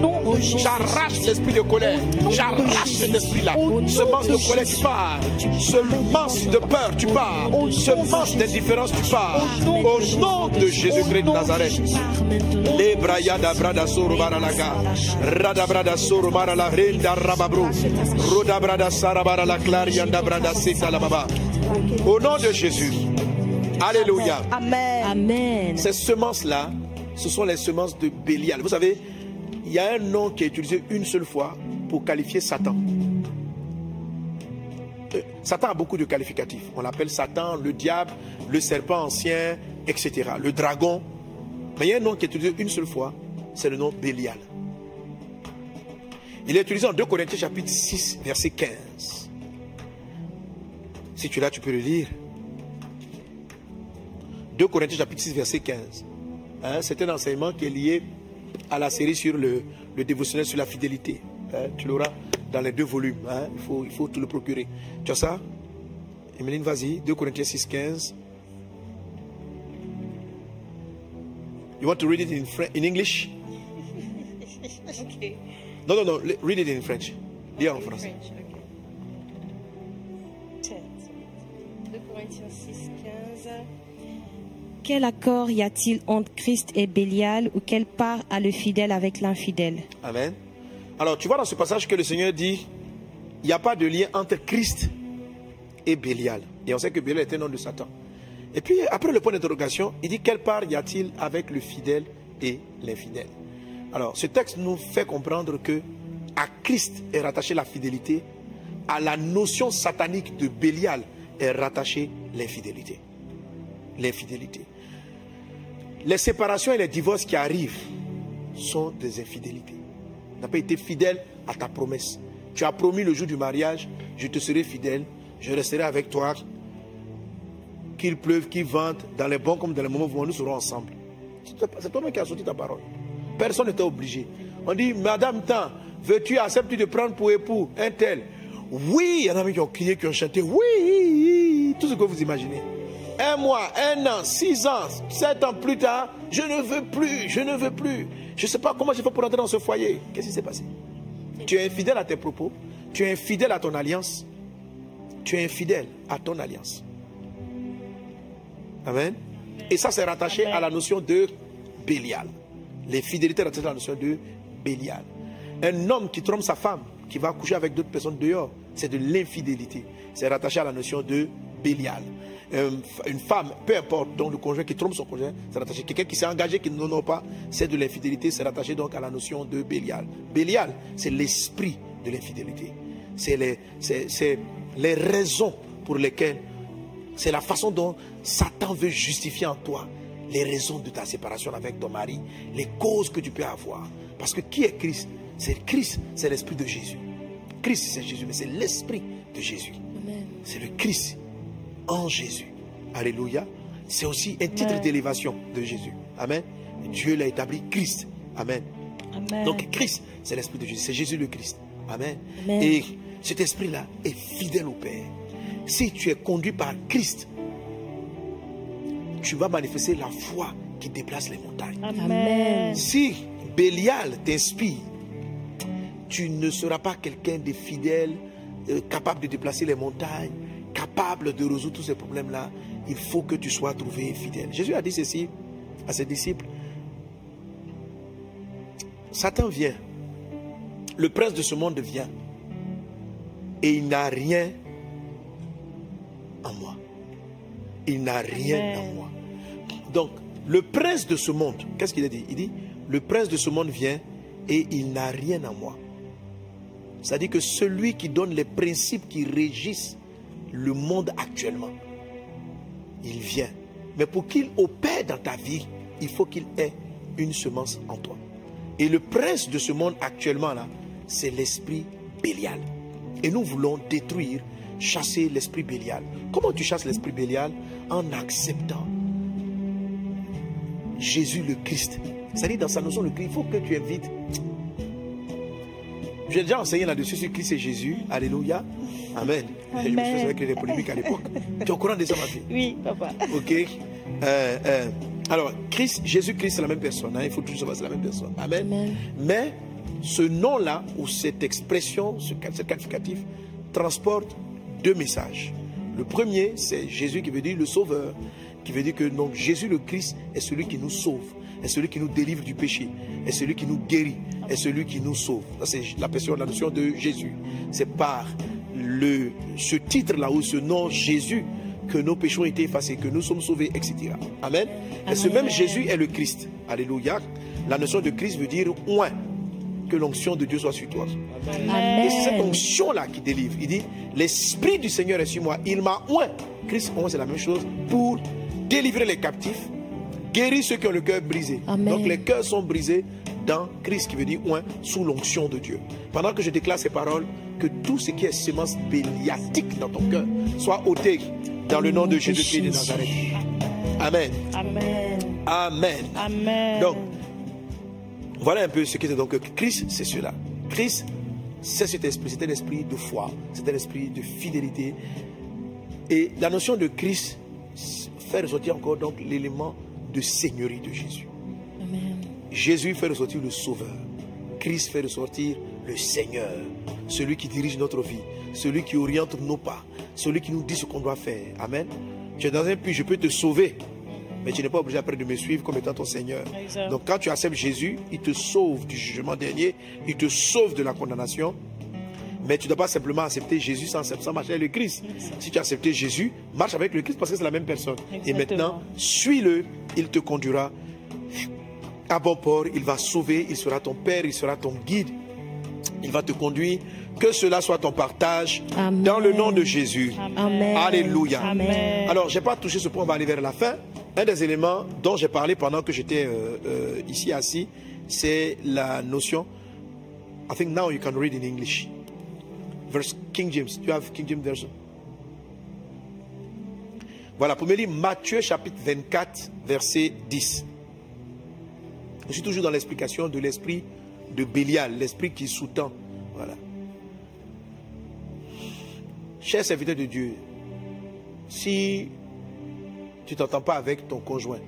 j'arrache l'esprit de colère, j'arrache cet esprit-là. Semence de colère, tu pars. Semence de peur, tu pars. Semence d'indifférence, tu pars. Au nom de Jésus-Christ de Nazareth. Les brayada brada sorbaralaga. Rada brada soro mara la renda rababro. Roda brada sarabara la clarianda brada seta la baba. Au nom de Jésus. Alléluia. Amen. Amen. Ces semences-là, ce sont les semences de Bélial. Vous savez, il y a un nom qui est utilisé une seule fois pour qualifier Satan. Euh, Satan a beaucoup de qualificatifs. On l'appelle Satan, le diable, le serpent ancien, etc. Le dragon. Mais il y a un nom qui est utilisé une seule fois, c'est le nom Bélial. Il est utilisé en 2 Corinthiens chapitre 6, verset 15. Si tu l'as, tu peux le lire. 2 Corinthiens chapitre 6, verset 15. Hein, c'est un enseignement qui est lié à la série sur le, le dévotionnel sur la fidélité. Hein, tu l'auras dans les deux volumes. Hein, il, faut, il faut te le procurer. Tu as ça? Emeline, vas-y. 2 Corinthiens 6, 15. You want to read it in, in English? [LAUGHS] Non, non, non, read it in French. Lis en français. French, okay. 2 Corinthiens 6, 15. Quel accord y a-t-il entre Christ et Bélial ou quelle part a le fidèle avec l'infidèle? Amen. Alors, tu vois dans ce passage que le Seigneur dit il n'y a pas de lien entre Christ et Bélial. Et on sait que Bélial est un nom de Satan. Et puis, après le point d'interrogation, il dit quelle part y a-t-il avec le fidèle et l'infidèle? Alors, ce texte nous fait comprendre que à Christ est rattachée la fidélité, à la notion satanique de Bélial est rattachée l'infidélité. L'infidélité. Les séparations et les divorces qui arrivent sont des infidélités. Tu n'as pas été fidèle à ta promesse. Tu as promis le jour du mariage, je te serai fidèle, je resterai avec toi, qu'il pleuve, qu'il vente, dans les bons comme dans les moments où nous serons ensemble. C'est toi-même qui as sorti ta parole. Personne n'était obligé. On dit, Madame Tan, veux-tu accepter de prendre pour époux un tel? Oui, il y en a qui ont crié, qui ont chanté. Oui, tout ce que vous imaginez. Un mois, un an, six ans, sept ans plus tard, je ne veux plus, je ne veux plus. Je ne sais pas comment je fais pour entrer dans ce foyer. Qu'est-ce qui s'est passé? Tu es infidèle à tes propos, tu es infidèle à ton alliance, tu es infidèle à ton alliance. Amen. Et ça, c'est rattaché à la notion de Bélial. Les fidélités à la notion de Bélial. Un homme qui trompe sa femme, qui va coucher avec d'autres personnes dehors, c'est de l'infidélité. C'est rattaché à la notion de Bélial. une femme, peu importe, le conjoint qui trompe son conjoint, c'est rattaché. Quelqu'un qui s'est engagé, qui a pas, c'est de l'infidélité, c'est rattaché donc à la notion de Bélial. Bélial, c'est l'esprit de l'infidélité. C'est les raisons pour lesquelles, c'est la façon dont Satan veut justifier en toi les raisons de ta séparation avec ton mari, les causes que tu peux avoir. Parce que qui est Christ? C'est Christ, c'est l'esprit de Jésus. Christ, c'est Jésus, mais c'est l'esprit de Jésus. C'est le Christ en Jésus. Alléluia. C'est aussi un titre d'élévation de Jésus. Amen. Dieu l'a établi Christ. Amen. Amen. Donc Christ, c'est l'esprit de Jésus. C'est Jésus le Christ. Amen. Amen. Et cet esprit-là est fidèle au Père. Si tu es conduit par Christ, tu vas manifester la foi qui déplace les montagnes. Amen. Si Bélial t'inspire, tu ne seras pas quelqu'un de fidèle, euh, capable de déplacer les montagnes, capable de résoudre tous ces problèmes-là. Il faut que tu sois trouvé fidèle. Jésus a dit ceci à ses disciples. Satan vient, le prince de ce monde vient, et il n'a rien en moi. Il n'a rien Amen. en moi. Donc, le prince de ce monde, qu'est-ce qu'il a dit? Il dit, le prince de ce monde vient et il n'a rien en moi. C'est-à-dire que celui qui donne les principes qui régissent le monde actuellement, il vient. Mais pour qu'il opère dans ta vie, il faut qu'il ait une semence en toi. Et le prince de ce monde actuellement là, c'est l'esprit Bélial. Et nous voulons détruire, chasser l'esprit Bélial. Comment tu chasses l'esprit Bélial? En acceptant Jésus le Christ. C'est-à-dire dans sa notion de Christ, il faut que tu invites. J'ai déjà enseigné là-dessus sur Christ et Jésus. Alléluia. Amen. Je me Amen. faisais avec les polémiques à l'époque. Tu es au courant de ça, ma fille Oui, papa. Ok. Euh, euh, alors, Christ, Jésus-Christ, c'est la même personne. hein, il faut toujours savoir, c'est la même personne. Amen. Amen. Mais ce nom-là, ou cette expression, ce, ce qualificatif, transporte deux messages. Le premier, c'est Jésus qui veut dire le sauveur, qui veut dire que donc, Jésus le Christ est celui qui nous sauve, est celui qui nous délivre du péché, est celui qui nous guérit, est celui qui nous sauve. C'est la, la notion de Jésus. C'est par le, ce titre-là ou ce nom Jésus que nos péchés ont été effacés, que nous sommes sauvés, etc. Amen. Et ce même Jésus est le Christ. Alléluia. La notion de Christ veut dire oint, que l'onction de Dieu soit sur toi. Et c'est cette onction-là qui délivre. Il dit, l'Esprit du Seigneur est sur moi. Il m'a oint. Christ oint, c'est la même chose pour délivrer les captifs, guérir ceux qui ont le cœur brisé. Amen. Donc les cœurs sont brisés dans Christ qui veut dire oint, sous l'onction de Dieu. Pendant que je déclare ces paroles, que tout ce qui est semence béliatique dans ton cœur soit ôté dans le nom de Jésus-Christ de Nazareth. Amen. Amen. Amen. Amen. Donc, voilà un peu ce qui est donc Christ, c'est cela. Christ, c'est cet esprit, c'est un esprit de foi, c'est un esprit de fidélité. Et la notion de Christ fait ressortir encore donc l'élément de seigneurie de Jésus. Amen. Jésus fait ressortir le Sauveur. Christ fait ressortir le Seigneur, celui qui dirige notre vie, celui qui oriente nos pas, celui qui nous dit ce qu'on doit faire. Amen. Tu es dans un puits, je peux te sauver, mais tu n'es pas obligé après de me suivre comme étant ton Seigneur. Donc quand tu acceptes Jésus, il te sauve du jugement dernier, il te sauve de la condamnation. Mais tu ne dois pas simplement accepter Jésus sans, sans marcher avec le Christ. Si tu as accepté Jésus, marche avec le Christ parce que c'est la même personne. Et maintenant, suis-le, il te conduira à bon port, il va sauver, il sera ton Père, il sera ton guide, il va te conduire. Que cela soit ton partage Amen. dans le nom de Jésus. Amen. Alléluia. Amen. Alors, je n'ai pas touché ce point, on va aller vers la fin. Un des éléments dont j'ai parlé pendant que j'étais euh, euh, ici assis, c'est la notion. I think now you can read in English. Verse King James. You have King James version? Voilà, pour me lire Matthieu chapitre 24, verset 10. Je suis toujours dans l'explication de l'esprit de Bélial, l'esprit qui sous-tend. Voilà. Cher serviteur de Dieu, si tu t'entends pas avec ton conjoint,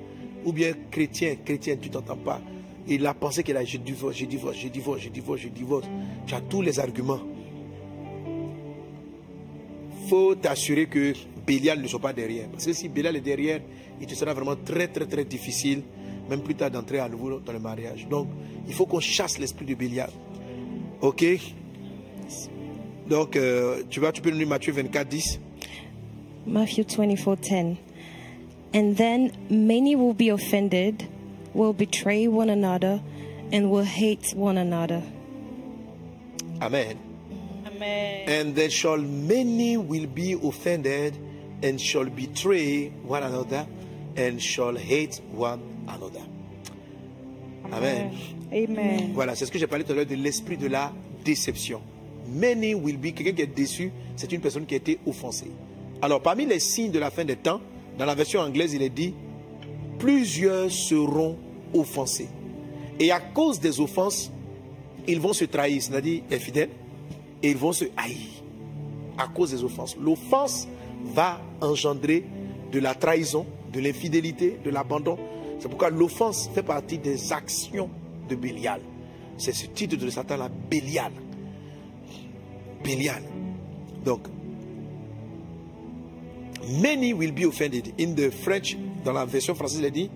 ou bien chrétien, chrétienne, tu t'entends pas, et la pensée qu'elle a, je divorce, je divorce, je divorce, je divorce, je divorce, tu as tous les arguments. Faut t'assurer que Bélial ne soit pas derrière. Parce que si Bélial est derrière, il te sera vraiment très, très, très difficile, même plus tard, d'entrer à nouveau dans le mariage. Donc, il faut qu'on chasse l'esprit de Bélial. Ok? Donc, euh, tu vois, tu peux nous lire Matthieu 24, 10. Matthew 24:10. And then many will be offended, will betray one another, and will hate one another. Amen. Amen. And there shall many will be offended and shall betray one another and shall hate one another. Amen. Amen. Voilà, c'est ce que j'ai parlé tout à l'heure de l'esprit de la déception. Many will be, quelqu'un qui est déçu, c'est une personne qui a été offensée. Alors, parmi les signes de la fin des temps, dans la version anglaise, il est dit plusieurs seront offensés. Et à cause des offenses, ils vont se trahir, c'est-à-dire infidèles, et ils vont se haïr à cause des offenses. L'offense va engendrer de la trahison, de l'infidélité, de l'abandon. C'est pourquoi l'offense fait partie des actions de Bélial. C'est ce titre de Satan là, Bélial. Bélial. Donc, many will be offended. In the French, dans la version française, il dit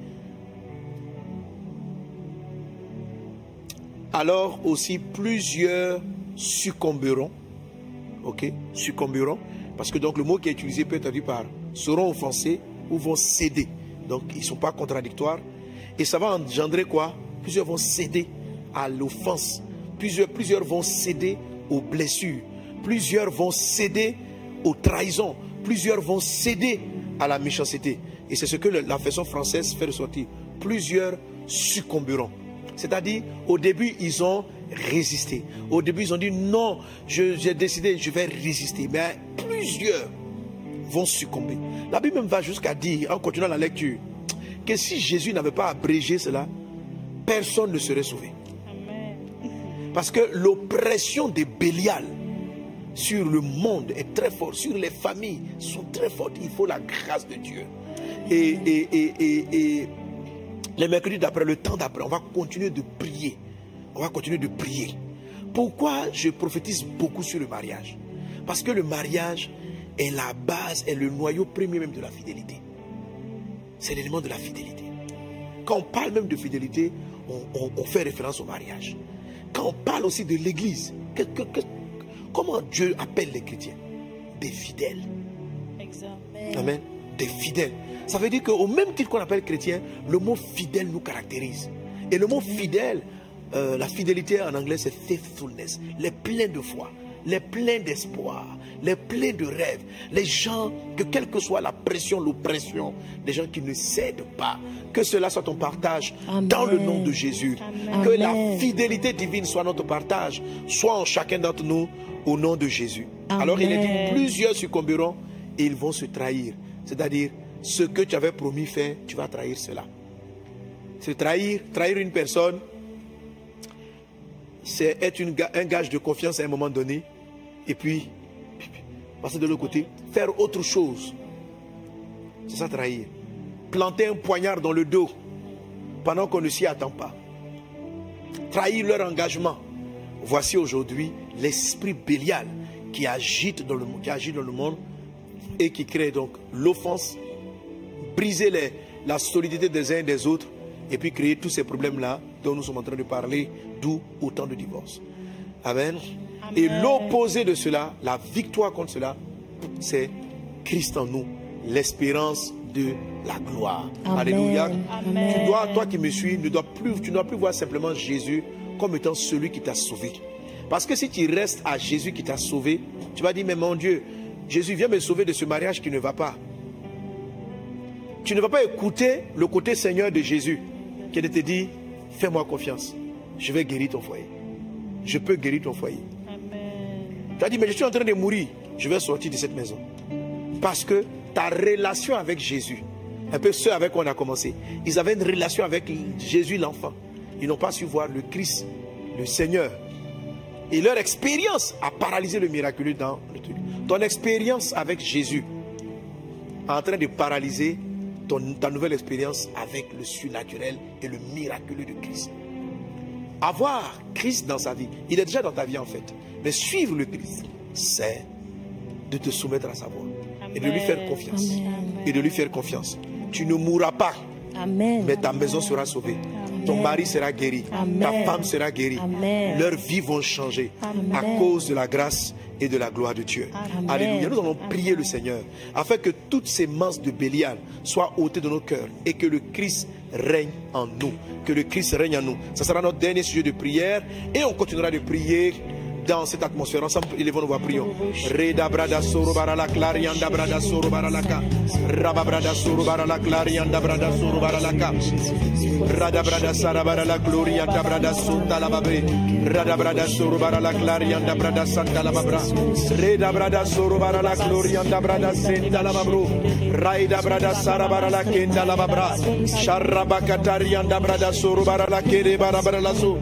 alors aussi plusieurs succomberont. Ok Succomberont. Parce que donc le mot qui est utilisé peut être traduit par seront offensés ou vont céder. Donc ils ne sont pas contradictoires. Et ça va engendrer quoi? Plusieurs vont céder à l'offense. Plusieurs, plusieurs vont céder aux blessures. Plusieurs vont céder aux trahisons. Plusieurs vont céder à la méchanceté. Et c'est ce que la version française fait ressortir. Plusieurs succomberont. C'est-à-dire, au début, ils ont résisté. Au début, ils ont dit non, j'ai décidé, je vais résister. Mais plusieurs vont succomber. La Bible même va jusqu'à dire, en continuant la lecture, que si Jésus n'avait pas abrégé cela, personne ne serait sauvé. Parce que l'oppression des Bélial sur le monde est très forte, sur les familles sont très fortes. Il faut la grâce de Dieu. Et, et, et, et les mercredis d'après, le temps d'après, on va continuer de prier. On va continuer de prier. Pourquoi je prophétise beaucoup sur le mariage? Parce que le mariage est la base, est le noyau premier même de la fidélité. C'est l'élément de la fidélité. Quand on parle même de fidélité, on, fait référence au mariage. Quand on parle aussi de l'Église, comment Dieu appelle les chrétiens? Des fidèles. Amen. Des fidèles. Ça veut dire qu'au même titre qu'on appelle chrétien, le mot fidèle nous caractérise. Et le mot fidèle, euh, la fidélité en anglais c'est faithfulness, les pleins de foi, les pleins d'espoir, les pleins de rêves, les gens que quelle que soit la pression, l'oppression, des gens qui ne cèdent pas, que cela soit ton partage dans le nom de Jésus, que la fidélité divine soit notre partage, soit en chacun d'entre nous au nom de Jésus. Alors il est dit plusieurs succomberont et ils vont se trahir, c'est-à-dire ce que tu avais promis faire, tu vas trahir cela. C'est trahir, trahir une personne, c'est être un gage de confiance à un moment donné, et puis passer de l'autre côté, faire autre chose. C'est ça trahir. Planter un poignard dans le dos pendant qu'on ne s'y attend pas. Trahir leur engagement. Voici aujourd'hui l'esprit bélial qui agite dans le, qui agit dans le monde et qui crée donc l'offense, briser la solidité des uns et des autres et puis créer tous ces problèmes-là dont nous sommes en train de parler, d'où autant de divorces. Amen. Et l'opposé de cela, la victoire contre cela, c'est Christ en nous, l'espérance de la gloire. Alléluia. Tu dois, toi qui me suis, ne dois plus, tu ne dois plus voir simplement Jésus comme étant celui qui t'a sauvé. Parce que si tu restes à Jésus qui t'a sauvé, tu vas dire, mais mon Dieu, Jésus vient me sauver de ce mariage qui ne va pas. Tu ne vas pas écouter le côté Seigneur de Jésus qui te dit, fais-moi confiance, je vais guérir ton foyer. Je peux guérir ton foyer. Tu as dit, mais je suis en train de mourir, je vais sortir de cette maison. Parce que ta relation avec Jésus, un peu ceux avec qui on a commencé, ils avaient une relation avec Jésus l'enfant. Ils n'ont pas su voir le Christ, le Seigneur. Et leur expérience a paralysé le miraculeux dans le truc. Ton expérience avec Jésus est en train de paralyser ta nouvelle expérience avec le surnaturel et le miraculeux de Christ. Avoir Christ dans sa vie, il est déjà dans ta vie en fait. Mais suivre le Christ, c'est de te soumettre à sa voix et de lui faire confiance. Et de lui faire confiance. Tu ne mourras pas, mais ta maison sera sauvée. Ton mari sera guéri. Ta femme sera guérie. Leurs vies vont changer à cause de la grâce et de la gloire de Dieu. Alléluia. Nous allons prier le Seigneur afin que toutes ces masses de Bélial soient ôtées de nos cœurs et que le Christ règne en nous. Que le Christ règne en nous. Ce sera notre dernier sujet de prière et on continuera de prier dans cette atmosphère. Ensemble, élevons nos voix, prions. Reda brada soro barala clarianda brada soro baralaka. Raba brada soro barala clarianda brada soro baralaka. Rada brada sara barala glorianda brada sunda la babre. Rada brada soro barala clarianda brada santa la babra. Reda brada soro barala glorianda brada senda la babro. Raida brada sara barala kenda la babra. Sharaba katarianda brada soro barala kere barabara la so.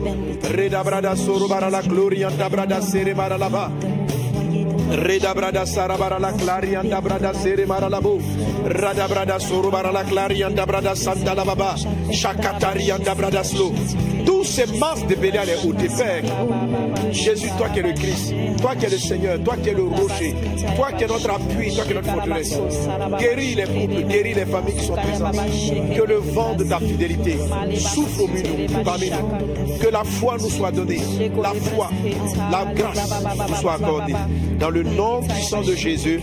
Reda brada soro barala glorianda brada sere baralaba. Reda brada sara barala clarianda brada sere maralabo. Rada brada soro barala clarianda brada santa la baba. Shakatarianda brada slo. Tous ces masses de Bélial est ôté, Père. Jésus, toi qui es le Christ, toi qui es le Seigneur, toi qui es le rocher, toi qui es notre appui, toi qui es notre forteresse. Guéris les couples, guéris les familles qui sont présentes. Que le vent de ta fidélité souffle au milieu, parmi nous. Que la foi nous soit donnée, la foi, la grâce nous soit accordée. Dans le nom puissant de Jésus,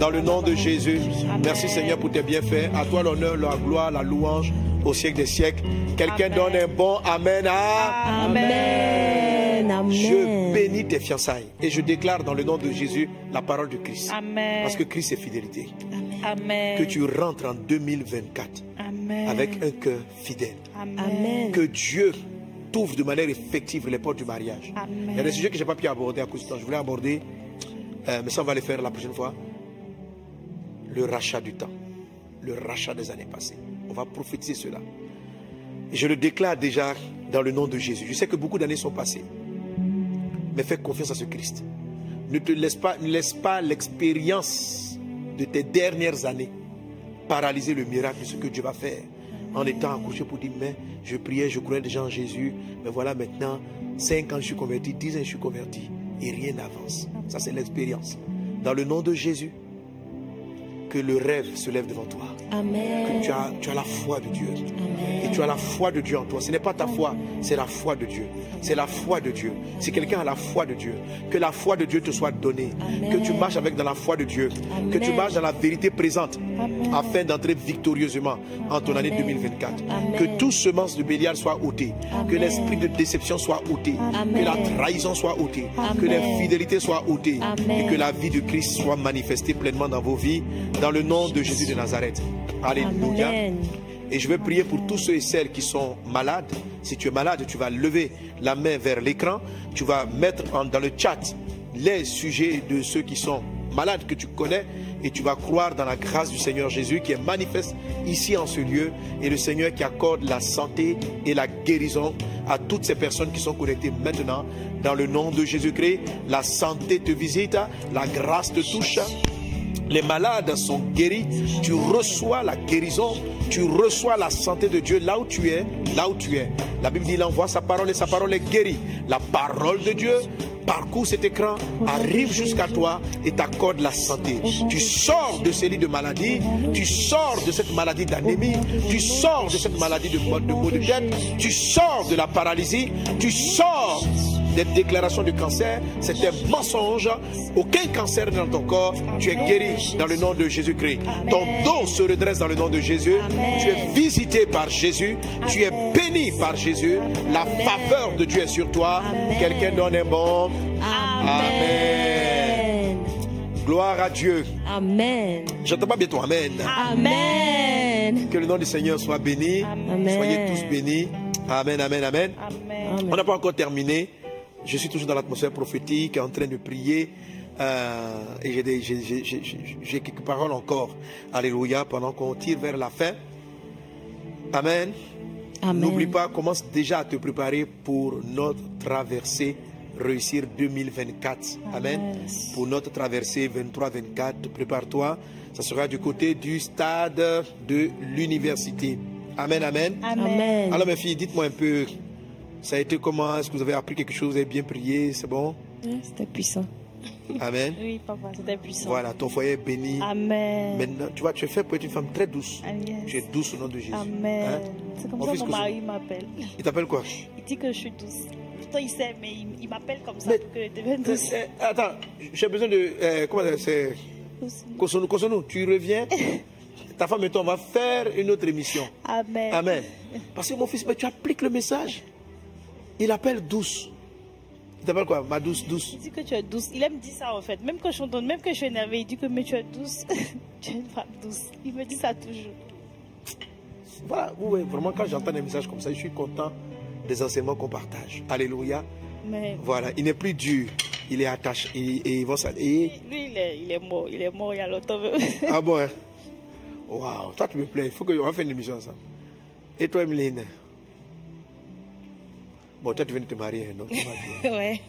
dans le nom de Jésus, merci Seigneur pour tes bienfaits. À toi l'honneur, la gloire, la louange au siècle des siècles. Quelqu'un donne un bon Amen à Amen. Amen. Je bénis tes fiançailles et je déclare dans le nom de Jésus la parole de Christ. Amen. Parce que Christ est fidélité. Amen. Que tu rentres en 2024 Amen. avec un cœur fidèle. Amen. Que Dieu t'ouvre de manière effective les portes du mariage. Amen. Il y a des sujets que je n'ai pas pu aborder à cause du temps. Je voulais aborder, euh, mais ça on va les faire la prochaine fois. Le rachat du temps. Le rachat des années passées. Va prophétiser cela. Et je le déclare déjà dans le nom de Jésus. Je sais que beaucoup d'années sont passées. Mais fais confiance à ce Christ. Ne te laisse pas, ne laisse pas l'expérience de tes dernières années paralyser le miracle de ce que Dieu va faire. En étant accouché pour dire, mais je priais, je croyais déjà en Jésus, mais voilà maintenant, 5 ans je suis converti, 10 ans je suis converti, et rien n'avance. Ça c'est l'expérience. Dans le nom de Jésus, que le rêve se lève devant toi. Amen. Que tu as, tu as la foi de Dieu. Amen. Et tu as la foi de Dieu en toi. Ce n'est pas ta foi, c'est la foi de Dieu. C'est la foi de Dieu. Si quelqu'un a la foi de Dieu, que la foi de Dieu te soit donnée. Amen. Que tu marches avec dans la foi de Dieu. Que tu marches dans la vérité présente. Afin d'entrer victorieusement en ton année Amen. 2024. Amen. Que tout semence de Bélial soit ôté. Que l'esprit de déception soit ôté. Que la trahison soit ôtée. Que l'infidélité soit ôtée. Et que la vie de Christ soit manifestée pleinement dans vos vies. Dans le nom de Jésus de Nazareth. Alléluia. Amen. Et je vais prier pour tous ceux et celles qui sont malades. Si tu es malade, tu vas lever la main vers l'écran. Tu vas mettre en- dans le chat les sujets de ceux qui sont malades que tu connais. Et tu vas croire dans la grâce du Seigneur Jésus qui est manifeste ici en ce lieu. Et le Seigneur qui accorde la santé et la guérison à toutes ces personnes qui sont connectées maintenant. Dans le nom de Jésus-Christ, la santé te visite, la grâce te touche. Les malades sont guéris. Tu reçois la guérison. Tu reçois la santé de Dieu là où tu es. Là où tu es. La Bible dit il envoie sa parole et sa parole est guérie. La parole de Dieu parcourt cet écran, arrive jusqu'à toi et t'accorde la santé. Tu sors de ces lits de maladie. Tu sors de cette maladie d'anémie. Tu sors de cette maladie de, de maux de tête. Tu sors de la paralysie. Tu sors des déclarations de cancer, c'est un mensonge. Aucun cancer n'est dans ton corps. Tu es guéri dans le nom de Jésus-Christ. Ton dos se redresse dans le nom de Jésus. Tu es visité par Jésus. Tu es béni par Jésus. La faveur de Dieu est sur toi. Quelqu'un donne un bon. Amen. Gloire à Dieu. Amen. J'entends pas bien ton Amen. Amen. Que le nom du Seigneur soit béni. Amen. Soyez tous bénis. Amen, amen, amen. Amen. On n'a pas encore terminé. Je suis toujours dans l'atmosphère prophétique, en train de prier. Euh, et j'ai des- j'ai- j'ai- j'ai- j'ai- j'ai quelques paroles encore. Alléluia, pendant qu'on tire vers la fin. Amen. Amen. N'oublie pas, commence déjà à te préparer pour notre traversée réussir 2024. Amen. Pour notre traversée 23-24, prépare-toi. Ça sera du côté du stade de l'université. Amen, amen. Amen. Alors mes filles, dites-moi un peu, ça a été comment? Est-ce que vous avez appris quelque chose? Vous avez bien prié? C'est bon? C'était puissant. Amen. [LAUGHS] Oui, papa, c'était puissant. Voilà, ton foyer est béni. Amen. Maintenant, tu vois, tu es fait pour être une femme très douce. Ah, yes. Tu es douce au nom de Jésus. Amen. Hein? C'est comme Mon ça fils mon mari m'appelle. Il t'appelle quoi? Il dit que je suis douce. Pourtant, il sait, mais il, il m'appelle comme ça Mais- pour que je devienne douce. Eh, Attends, j'ai besoin de... euh, comment ça, c'est. Kosonou, Kosonou, tu reviens [LAUGHS] Ta femme et toi, on va faire une autre émission. Amen. Amen. Parce que mon fils, mais tu appliques le message. Il appelle douce. Il t'appelle quoi? Ma douce, douce. Il dit que tu es douce. Il aime dire ça en fait. Même quand je même que je suis énervée, il dit que mais tu es douce. [LAUGHS] tu es une femme douce. Il me dit ça toujours. Voilà, oui, vraiment, quand j'entends des messages comme ça, je suis content des enseignements qu'on partage. Alléluia. Mais Voilà, il n'est plus dur. Il est attaché. Et, et ils vont s'allier. lui, il est, il est mort. Il est mort il y a longtemps. [LAUGHS] Ah bon, hein? Waouh, toi tu me plais. Il faut qu'on fasse une émission ensemble. Et toi, Emeline? Bon, toi tu viens de te marier, bien. [LAUGHS] Ouais.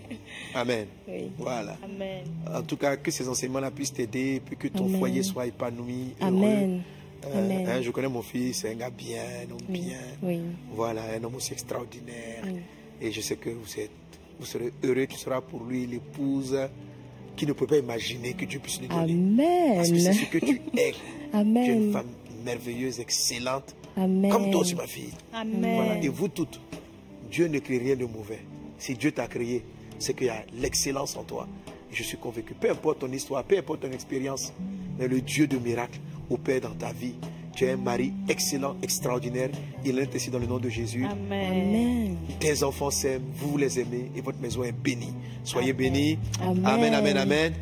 Amen. Oui. Voilà. Amen. En tout cas, que ces enseignements-là puissent t'aider, puis que ton Amen. foyer soit épanoui. Amen. Euh, Amen. hein, je connais mon fils, c'est un gars bien, un homme Oui. bien. Oui. Voilà, un homme aussi extraordinaire. Oui. Et je sais que vous, êtes, vous serez heureux, tu seras pour lui l'épouse qui ne peut pas imaginer que Dieu puisse lui donner. Parce que c'est Amen. ce que tu es. [LAUGHS] Tu es une Amen. femme merveilleuse, excellente, Amen. comme toi aussi, ma fille. Amen. Voilà. Et vous toutes, Dieu ne crée rien de mauvais. Si Dieu t'a créé, c'est qu'il y a l'excellence en toi. Et je suis convaincu, peu importe ton histoire, peu importe ton expérience, mais le Dieu de miracle opère dans ta vie. Tu es un mari excellent, extraordinaire. Il est ainsi dans le nom de Jésus. Amen. Tes enfants s'aiment, vous les aimez et votre maison est bénie. Soyez Amen. bénis. Amen. Amen, amen, amen.